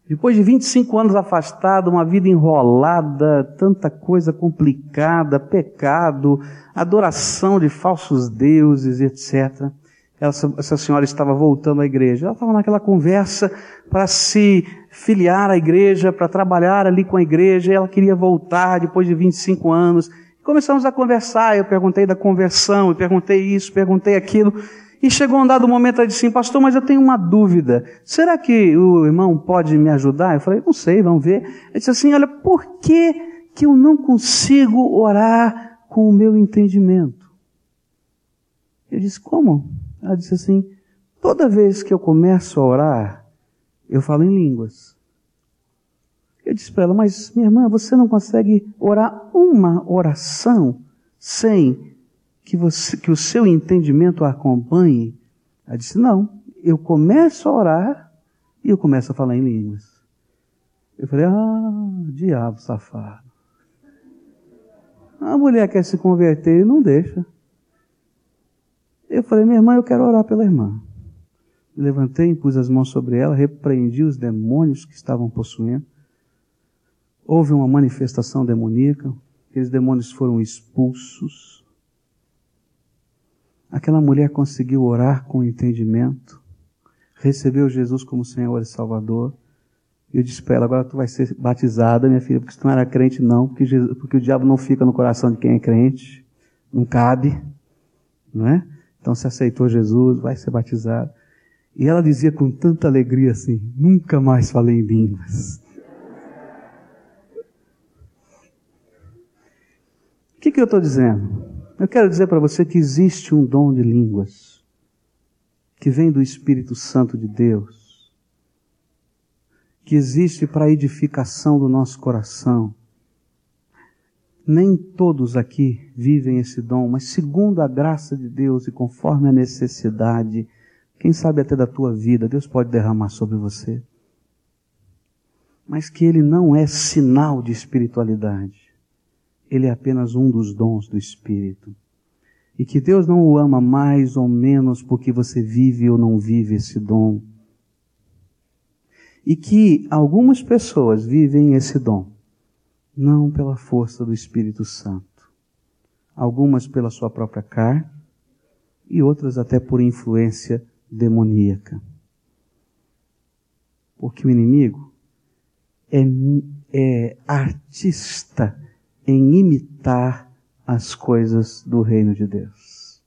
Depois de 25 anos afastada, uma vida enrolada, tanta coisa complicada, pecado, adoração de falsos deuses, etc essa, essa senhora estava voltando à igreja. Ela estava naquela conversa para se filiar à igreja, para trabalhar ali com a igreja, ela queria voltar depois de 25 anos. Começamos a conversar, eu perguntei da conversão, eu perguntei isso, perguntei aquilo, e chegou um dado momento, ela disse assim, pastor, mas eu tenho uma dúvida, será que o irmão pode me ajudar? Eu falei, não sei, vamos ver. Ele disse assim, olha, por que, que eu não consigo orar com o meu entendimento? Eu disse, como? Ela disse assim: toda vez que eu começo a orar, eu falo em línguas. Eu disse para ela, mas minha irmã, você não consegue orar uma oração sem que, você, que o seu entendimento a acompanhe? Ela disse, não, eu começo a orar e eu começo a falar em línguas. Eu falei, ah, diabo safado. A mulher quer se converter e não deixa. Eu falei, minha irmã, eu quero orar pela irmã. levantei, pus as mãos sobre ela, repreendi os demônios que estavam possuindo. Houve uma manifestação demoníaca, aqueles demônios foram expulsos. Aquela mulher conseguiu orar com entendimento, recebeu Jesus como Senhor e Salvador. E eu disse para ela, agora tu vai ser batizada, minha filha, porque tu não era crente não, porque, Jesus, porque o diabo não fica no coração de quem é crente, não cabe, não é? Então se aceitou Jesus, vai ser batizado. E ela dizia com tanta alegria assim: nunca mais falei em línguas. O que, que eu estou dizendo? Eu quero dizer para você que existe um dom de línguas que vem do Espírito Santo de Deus, que existe para a edificação do nosso coração nem todos aqui vivem esse dom, mas segundo a graça de Deus e conforme a necessidade, quem sabe até da tua vida, Deus pode derramar sobre você. mas que ele não é sinal de espiritualidade. Ele é apenas um dos dons do Espírito. E que Deus não o ama mais ou menos porque você vive ou não vive esse dom. E que algumas pessoas vivem esse dom, não pela força do Espírito Santo. Algumas pela sua própria carne e outras até por influência demoníaca. Porque o inimigo é, é artista em imitar as coisas do reino de Deus.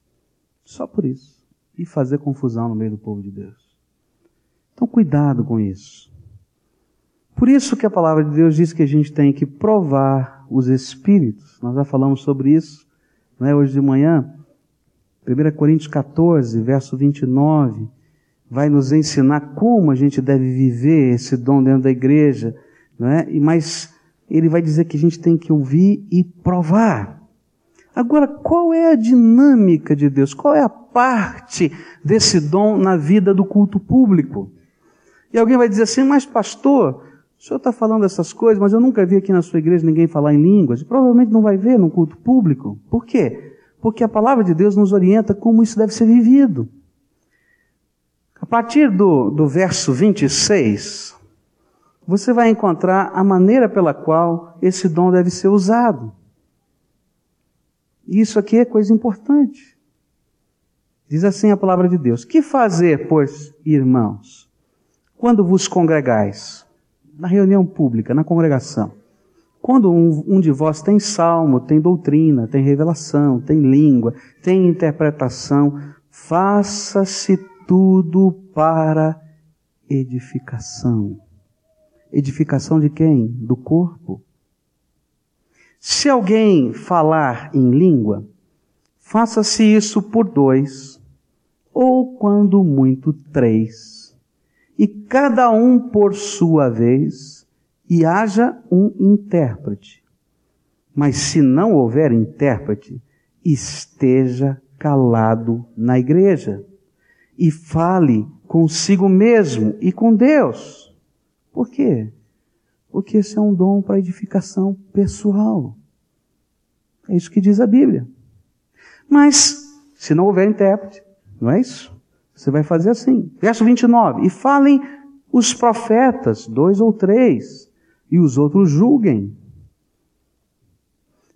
Só por isso. E fazer confusão no meio do povo de Deus. Então, cuidado com isso. Por isso que a palavra de Deus diz que a gente tem que provar os espíritos. Nós já falamos sobre isso né, hoje de manhã. 1 Coríntios 14, verso 29, vai nos ensinar como a gente deve viver esse dom dentro da igreja, é? E mas ele vai dizer que a gente tem que ouvir e provar. Agora, qual é a dinâmica de Deus? Qual é a parte desse dom na vida do culto público? E alguém vai dizer assim, mas pastor, o senhor está falando essas coisas, mas eu nunca vi aqui na sua igreja ninguém falar em línguas. E provavelmente não vai ver no culto público. Por quê? Porque a palavra de Deus nos orienta como isso deve ser vivido. A partir do, do verso 26, você vai encontrar a maneira pela qual esse dom deve ser usado. E isso aqui é coisa importante. Diz assim a palavra de Deus: Que fazer, pois, irmãos, quando vos congregais? Na reunião pública, na congregação. Quando um, um, de vós tem salmo, tem doutrina, tem revelação, tem língua, tem interpretação, faça-se tudo para edificação. Edificação de quem? Do corpo. Se alguém falar em língua, faça-se isso por dois, ou quando muito três, e cada um por sua vez, e haja um intérprete. Mas se não houver intérprete, esteja calado na igreja e fale consigo mesmo e com Deus. Por quê? Porque esse é um dom para edificação pessoal. É isso que diz a Bíblia. Mas, se não houver intérprete, não é isso? Você vai fazer assim. Verso 29. E falem os profetas, dois ou três, e os outros julguem.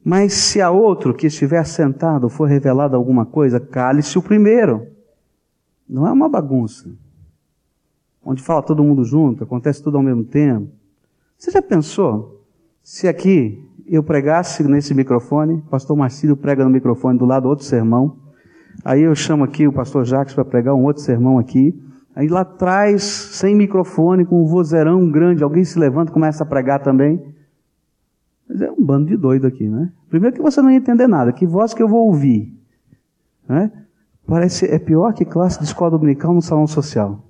Mas se a outro que estiver sentado for revelado alguma coisa, cale-se o primeiro. Não é uma bagunça. Onde fala todo mundo junto, acontece tudo ao mesmo tempo. Você já pensou se aqui eu pregasse nesse microfone, pastor Marcílio prega no microfone do lado outro sermão, aí eu chamo aqui o pastor Jacques para pregar um outro sermão aqui, Aí lá atrás, sem microfone, com um vozeirão grande, alguém se levanta e começa a pregar também. Mas é um bando de doido aqui, né? Primeiro que você não ia entender nada, que voz que eu vou ouvir. Né? Parece, é pior que classe de escola dominical no salão social.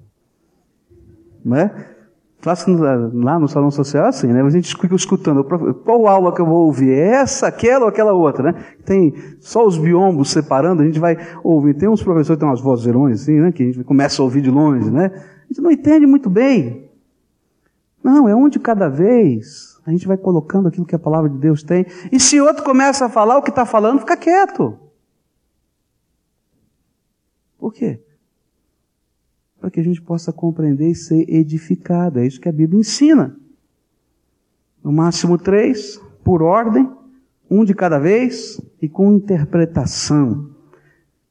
Não Classe lá no salão social é assim, né? A gente fica escutando. Qual aula que eu vou ouvir? É essa, aquela ou aquela outra, né? Tem só os biombos separando, a gente vai ouvir. Tem uns professores que têm umas vozerões assim, né? Que a gente começa a ouvir de longe, né? A gente não entende muito bem. Não, é onde cada vez a gente vai colocando aquilo que a palavra de Deus tem. E se outro começa a falar o que está falando, fica quieto. Por quê? Para que a gente possa compreender e ser edificado. É isso que a Bíblia ensina. No máximo três, por ordem, um de cada vez e com interpretação.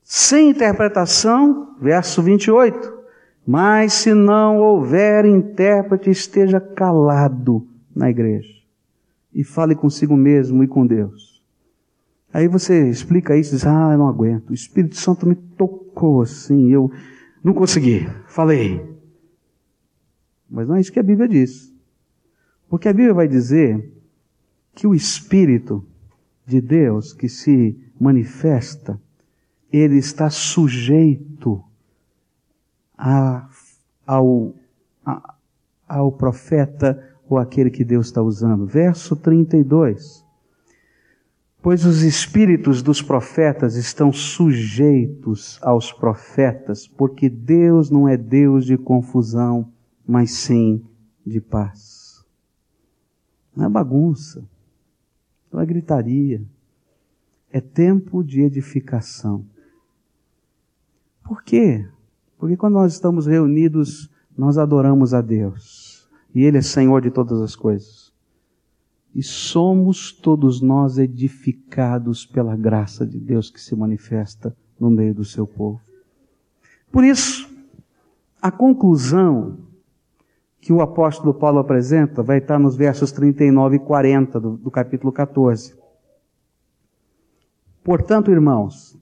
Sem interpretação, verso 28. Mas se não houver intérprete, esteja calado na igreja e fale consigo mesmo e com Deus. Aí você explica isso e diz: Ah, eu não aguento. O Espírito Santo me tocou assim, eu não consegui, falei. Mas não é isso que a Bíblia diz. Porque a Bíblia vai dizer que o Espírito de Deus que se manifesta, ele está sujeito a, ao, a, ao profeta ou aquele que Deus está usando. Verso 32. Pois os espíritos dos profetas estão sujeitos aos profetas, porque Deus não é Deus de confusão, mas sim de paz. Não é bagunça. Não é gritaria. É tempo de edificação. Por quê? Porque quando nós estamos reunidos, nós adoramos a Deus. E Ele é Senhor de todas as coisas. E somos todos nós edificados pela graça de Deus que se manifesta no meio do seu povo. Por isso, a conclusão que o apóstolo Paulo apresenta vai estar nos versos 39 e 40 do, do capítulo 14. Portanto, irmãos,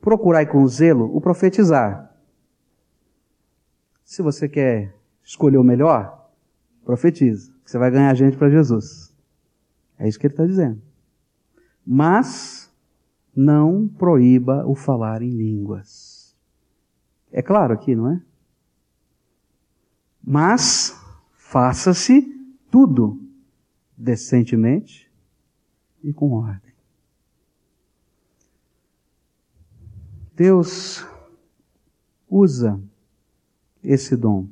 procurai com zelo o profetizar. Se você quer escolher o melhor, profetiza, que você vai ganhar gente para Jesus. É isso que ele está dizendo. Mas não proíba o falar em línguas. É claro aqui, não é? Mas faça-se tudo decentemente e com ordem. Deus usa esse dom,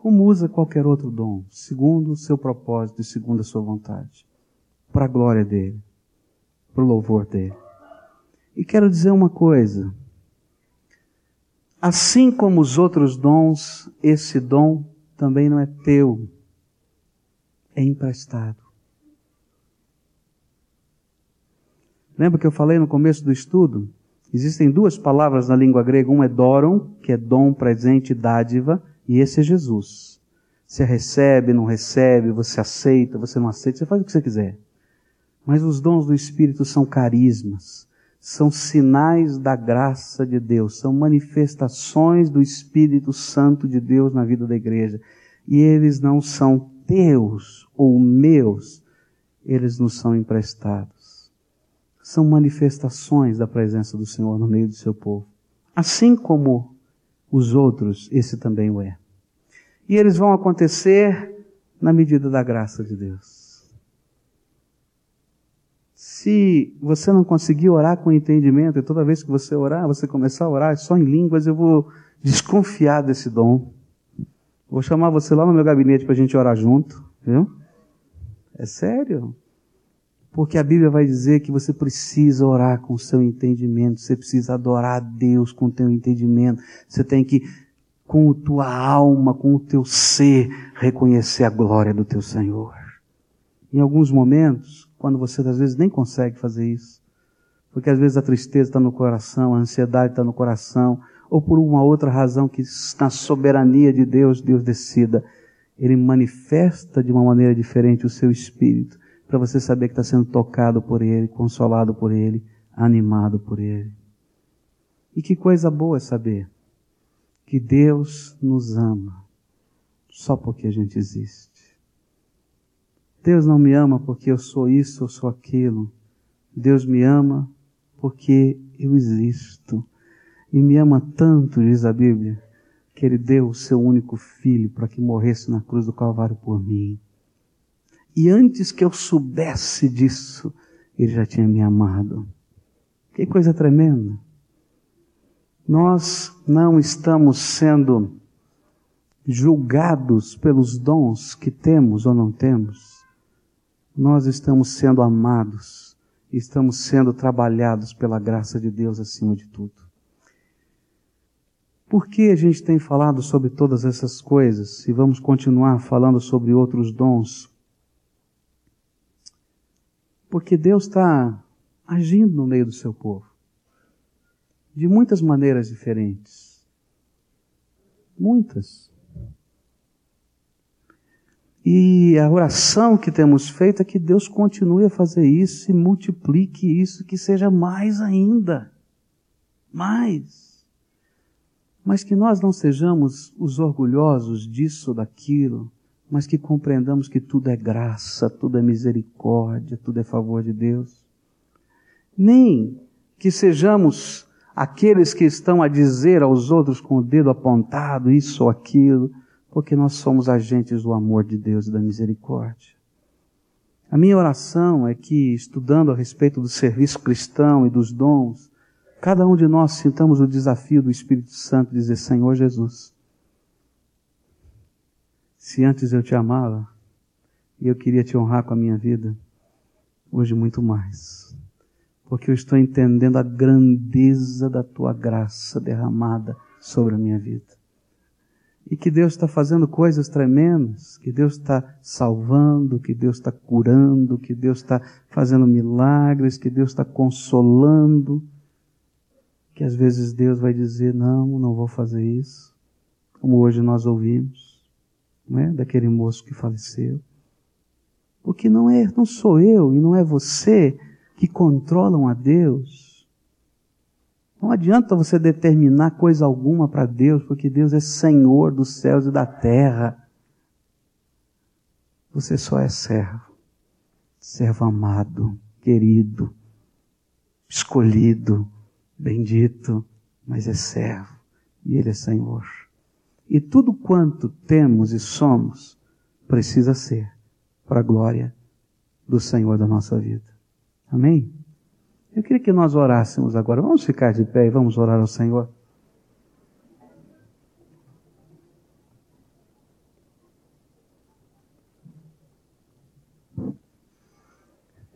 como usa qualquer outro dom, segundo o seu propósito e segundo a sua vontade, para a glória dele, para o louvor dele. E quero dizer uma coisa: Assim como os outros dons, esse dom também não é teu, é emprestado. Lembra que eu falei no começo do estudo? Existem duas palavras na língua grega, uma é doron, que é dom, presente, dádiva, e esse é Jesus. Você recebe, não recebe, você aceita, você não aceita, você faz o que você quiser. Mas os dons do Espírito são carismas, são sinais da graça de Deus, são manifestações do Espírito Santo de Deus na vida da igreja. E eles não são teus ou meus, eles nos são emprestados. São manifestações da presença do Senhor no meio do seu povo. Assim como os outros, esse também o é. E eles vão acontecer na medida da graça de Deus. Se você não conseguir orar com entendimento, e toda vez que você orar, você começar a orar só em línguas, eu vou desconfiar desse dom. Vou chamar você lá no meu gabinete para a gente orar junto, viu? É sério. Porque a Bíblia vai dizer que você precisa orar com o seu entendimento, você precisa adorar a Deus com o teu entendimento, você tem que, com a tua alma, com o teu ser, reconhecer a glória do teu Senhor. Em alguns momentos, quando você às vezes nem consegue fazer isso. Porque às vezes a tristeza está no coração, a ansiedade está no coração, ou por uma outra razão que na soberania de Deus, Deus decida. Ele manifesta de uma maneira diferente o seu espírito, para você saber que está sendo tocado por Ele, consolado por Ele, animado por Ele. E que coisa boa é saber que Deus nos ama só porque a gente existe. Deus não me ama porque eu sou isso, eu sou aquilo. Deus me ama porque eu existo. E me ama tanto, diz a Bíblia, que Ele deu o seu único filho para que morresse na cruz do Calvário por mim. E antes que eu soubesse disso, Ele já tinha me amado. Que coisa tremenda. Nós não estamos sendo julgados pelos dons que temos ou não temos nós estamos sendo amados, estamos sendo trabalhados pela graça de Deus acima de tudo. Por que a gente tem falado sobre todas essas coisas e vamos continuar falando sobre outros dons? Porque Deus está agindo no meio do seu povo. De muitas maneiras diferentes. Muitas. E a oração que temos feito é que Deus continue a fazer isso e multiplique isso, que seja mais ainda. Mais. Mas que nós não sejamos os orgulhosos disso daquilo, mas que compreendamos que tudo é graça, tudo é misericórdia, tudo é favor de Deus. Nem que sejamos aqueles que estão a dizer aos outros com o dedo apontado isso ou aquilo, porque nós somos agentes do amor de Deus e da misericórdia. A minha oração é que, estudando a respeito do serviço cristão e dos dons, cada um de nós sintamos o desafio do Espírito Santo dizer: Senhor Jesus, se antes eu te amava, E eu queria te honrar com a minha vida, hoje muito mais. Porque eu estou entendendo a grandeza da tua graça derramada sobre a minha vida. E que Deus está fazendo coisas tremendas, que Deus está salvando, que Deus está curando, que Deus está fazendo milagres, que Deus está consolando. Que às vezes Deus vai dizer: Não, não vou fazer isso. Como hoje nós ouvimos, não é? Daquele moço que faleceu. Porque não é, não sou eu e não é você que controlam a Deus. Não adianta você determinar coisa alguma para Deus, porque Deus é Senhor dos céus e da terra. Você só é servo, servo amado, querido, escolhido, bendito, mas é servo e Ele é Senhor. E tudo quanto temos e somos precisa ser para a glória do Senhor da nossa vida. Amém? Eu queria que nós orássemos agora. Vamos ficar de pé e vamos orar ao Senhor.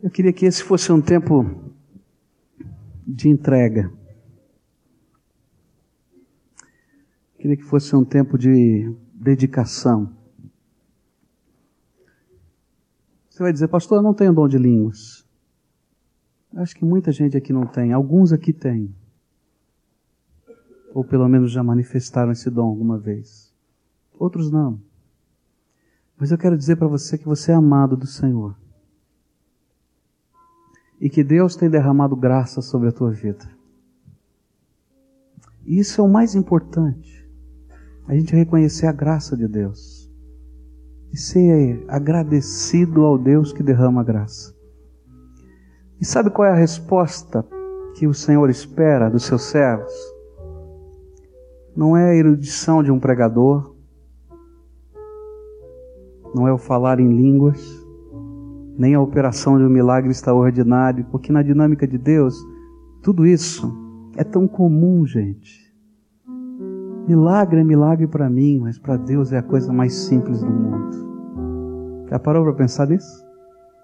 Eu queria que esse fosse um tempo de entrega. Eu queria que fosse um tempo de dedicação. Você vai dizer, pastor, eu não tenho dom de línguas. Acho que muita gente aqui não tem. Alguns aqui têm. Ou pelo menos já manifestaram esse dom alguma vez. Outros não. Mas eu quero dizer para você que você é amado do Senhor. E que Deus tem derramado graça sobre a tua vida. E isso é o mais importante. A gente reconhecer a graça de Deus e ser agradecido ao Deus que derrama graça. E sabe qual é a resposta que o Senhor espera dos seus servos? Não é a erudição de um pregador, não é o falar em línguas, nem a operação de um milagre extraordinário, porque na dinâmica de Deus, tudo isso é tão comum, gente. Milagre é milagre para mim, mas para Deus é a coisa mais simples do mundo. Já parou para pensar nisso?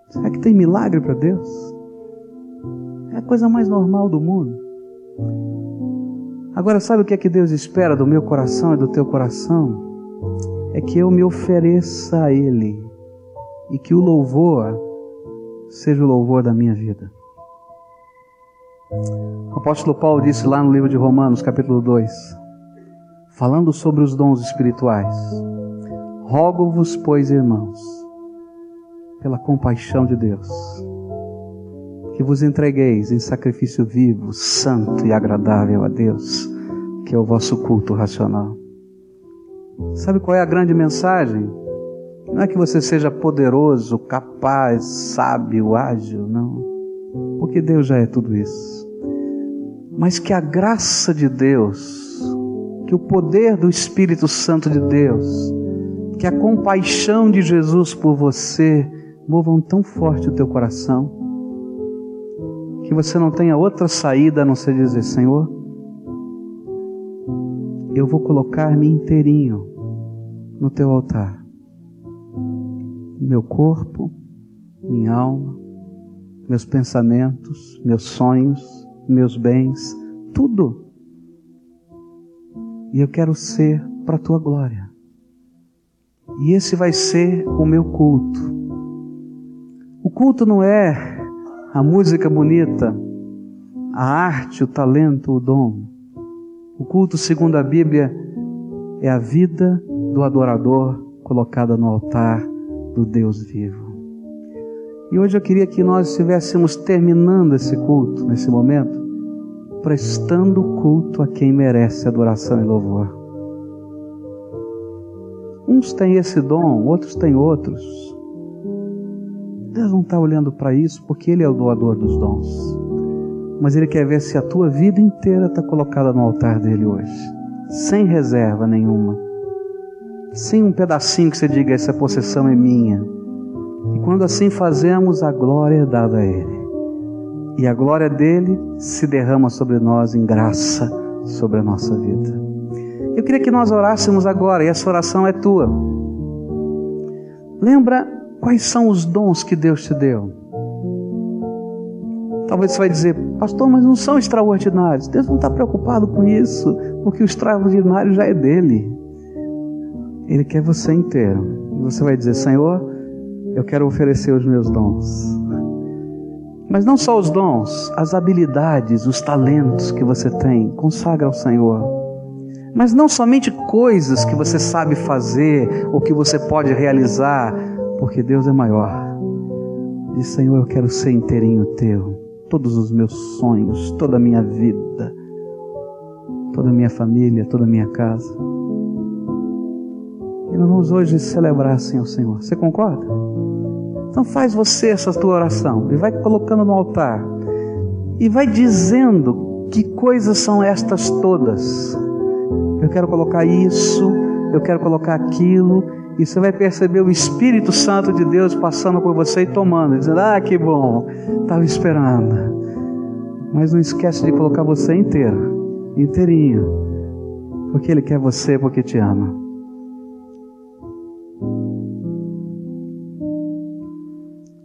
Será que tem milagre para Deus? É a coisa mais normal do mundo. Agora, sabe o que é que Deus espera do meu coração e do teu coração? É que eu me ofereça a Ele e que o louvor seja o louvor da minha vida. O apóstolo Paulo disse lá no livro de Romanos, capítulo 2: falando sobre os dons espirituais. Rogo-vos, pois, irmãos, pela compaixão de Deus, que vos entregueis em sacrifício vivo, santo e agradável a Deus, que é o vosso culto racional. Sabe qual é a grande mensagem? Não é que você seja poderoso, capaz, sábio, ágil, não. Porque Deus já é tudo isso. Mas que a graça de Deus que o poder do Espírito Santo de Deus, que a compaixão de Jesus por você movam tão forte o teu coração, que você não tenha outra saída a não ser dizer: Senhor, eu vou colocar-me inteirinho no teu altar. Meu corpo, minha alma, meus pensamentos, meus sonhos, meus bens, tudo e eu quero ser para a tua glória. E esse vai ser o meu culto. O culto não é a música bonita, a arte, o talento, o dom. O culto, segundo a Bíblia, é a vida do adorador colocada no altar do Deus vivo. E hoje eu queria que nós estivéssemos terminando esse culto, nesse momento, prestando culto a quem merece adoração e louvor. Uns têm esse dom, outros têm outros. Deus não está olhando para isso porque Ele é o doador dos dons. Mas Ele quer ver se a tua vida inteira está colocada no altar dele hoje, sem reserva nenhuma, sem um pedacinho que você diga: essa possessão é minha. E quando assim fazemos, a glória é dada a Ele e a glória dele se derrama sobre nós em graça sobre a nossa vida. Eu queria que nós orássemos agora, e essa oração é tua. Lembra Quais são os dons que Deus te deu? Talvez você vai dizer, pastor, mas não são extraordinários. Deus não está preocupado com isso, porque o extraordinário já é dele. Ele quer você inteiro. E você vai dizer, Senhor, eu quero oferecer os meus dons. Mas não só os dons, as habilidades, os talentos que você tem, consagra ao Senhor. Mas não somente coisas que você sabe fazer ou que você pode realizar, porque Deus é maior. Diz, Senhor, eu quero ser inteirinho teu, todos os meus sonhos, toda a minha vida, toda a minha família, toda a minha casa. E nós vamos hoje celebrar assim ao Senhor. Você concorda? Então faz você essa tua oração e vai colocando no altar e vai dizendo que coisas são estas todas. Eu quero colocar isso, eu quero colocar aquilo, e você vai perceber o Espírito Santo de Deus passando por você e tomando, dizendo: Ah, que bom, estava esperando. Mas não esquece de colocar você inteiro, inteirinho, porque Ele quer você, porque te ama.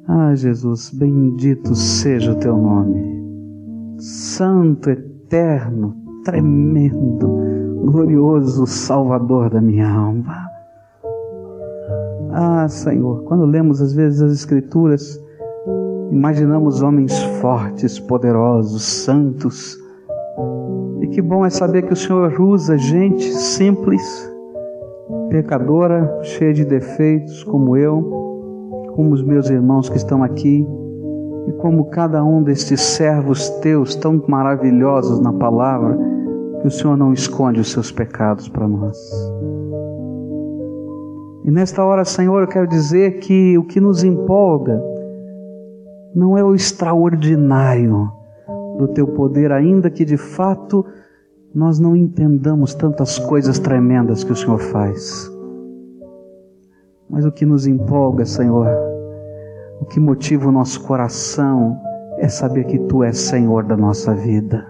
Ah, Jesus, bendito seja o teu nome. Santo, eterno, tremendo, glorioso Salvador da minha alma. Ah, Senhor, quando lemos às vezes as Escrituras, imaginamos homens fortes, poderosos, santos. E que bom é saber que o Senhor usa gente simples, pecadora, cheia de defeitos, como eu como os meus irmãos que estão aqui, e como cada um destes servos teus tão maravilhosos na palavra, que o Senhor não esconde os seus pecados para nós. E nesta hora, Senhor, eu quero dizer que o que nos empolga não é o extraordinário do teu poder, ainda que de fato nós não entendamos tantas coisas tremendas que o Senhor faz. Mas o que nos empolga, Senhor, o que motiva o nosso coração é saber que Tu és Senhor da nossa vida.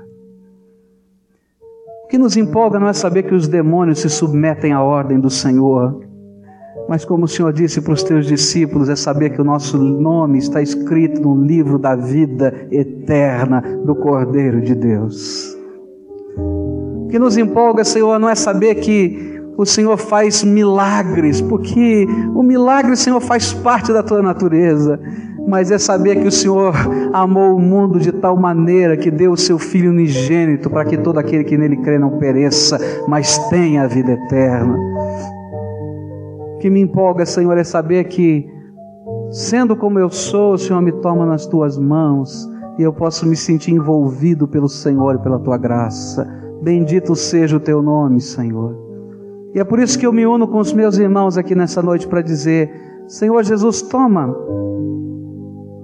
O que nos empolga não é saber que os demônios se submetem à ordem do Senhor, mas como o Senhor disse para os teus discípulos, é saber que o nosso nome está escrito no livro da vida eterna do Cordeiro de Deus. O que nos empolga, Senhor, não é saber que o Senhor faz milagres, porque o milagre, Senhor, faz parte da tua natureza. Mas é saber que o Senhor amou o mundo de tal maneira que deu o seu Filho unigênito para que todo aquele que nele crê não pereça, mas tenha a vida eterna. O que me empolga, Senhor, é saber que, sendo como eu sou, o Senhor me toma nas tuas mãos e eu posso me sentir envolvido pelo Senhor e pela tua graça. Bendito seja o teu nome, Senhor. E é por isso que eu me uno com os meus irmãos aqui nessa noite para dizer: Senhor Jesus, toma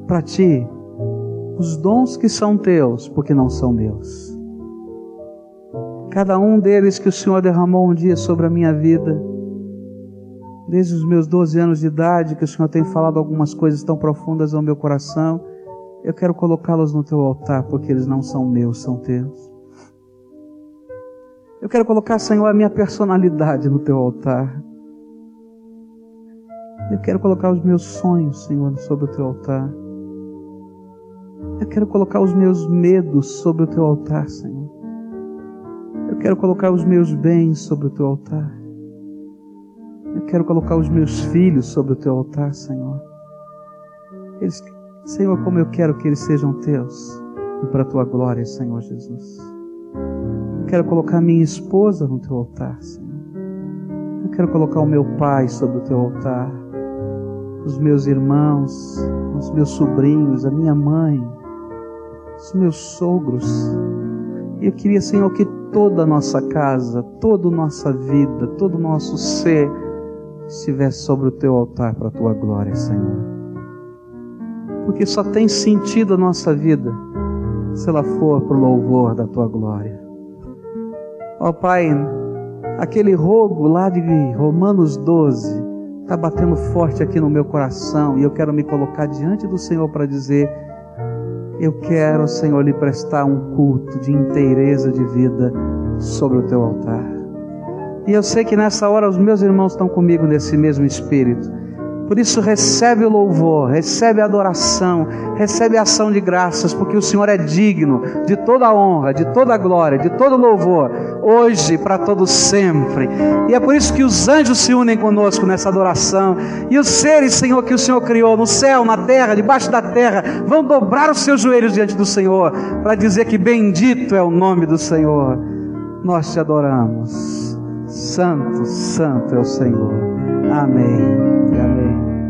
para ti os dons que são teus, porque não são meus. Cada um deles que o Senhor derramou um dia sobre a minha vida, desde os meus 12 anos de idade, que o Senhor tem falado algumas coisas tão profundas ao meu coração, eu quero colocá-los no teu altar, porque eles não são meus, são teus. Eu quero colocar, Senhor, a minha personalidade no teu altar. Eu quero colocar os meus sonhos, Senhor, sobre o teu altar. Eu quero colocar os meus medos sobre o teu altar, Senhor. Eu quero colocar os meus bens sobre o teu altar. Eu quero colocar os meus filhos sobre o teu altar, Senhor. Eles, Senhor, como eu quero que eles sejam teus e para a tua glória, Senhor Jesus quero colocar minha esposa no teu altar, Senhor. Eu quero colocar o meu pai sobre o teu altar, os meus irmãos, os meus sobrinhos, a minha mãe, os meus sogros. E eu queria, Senhor, que toda a nossa casa, toda a nossa vida, todo o nosso ser estivesse sobre o teu altar para a tua glória, Senhor. Porque só tem sentido a nossa vida se ela for para o louvor da tua glória. Ó oh, Pai, aquele rogo lá de Romanos 12 está batendo forte aqui no meu coração e eu quero me colocar diante do Senhor para dizer: Eu quero, Senhor, lhe prestar um culto de inteireza de vida sobre o teu altar. E eu sei que nessa hora os meus irmãos estão comigo nesse mesmo espírito. Por isso, recebe o louvor, recebe a adoração, recebe a ação de graças, porque o Senhor é digno de toda a honra, de toda a glória, de todo o louvor, hoje para todo sempre. E é por isso que os anjos se unem conosco nessa adoração, e os seres, Senhor, que o Senhor criou no céu, na terra, debaixo da terra, vão dobrar os seus joelhos diante do Senhor, para dizer que bendito é o nome do Senhor. Nós te adoramos. Santo, santo é o Senhor. Amém. Amém.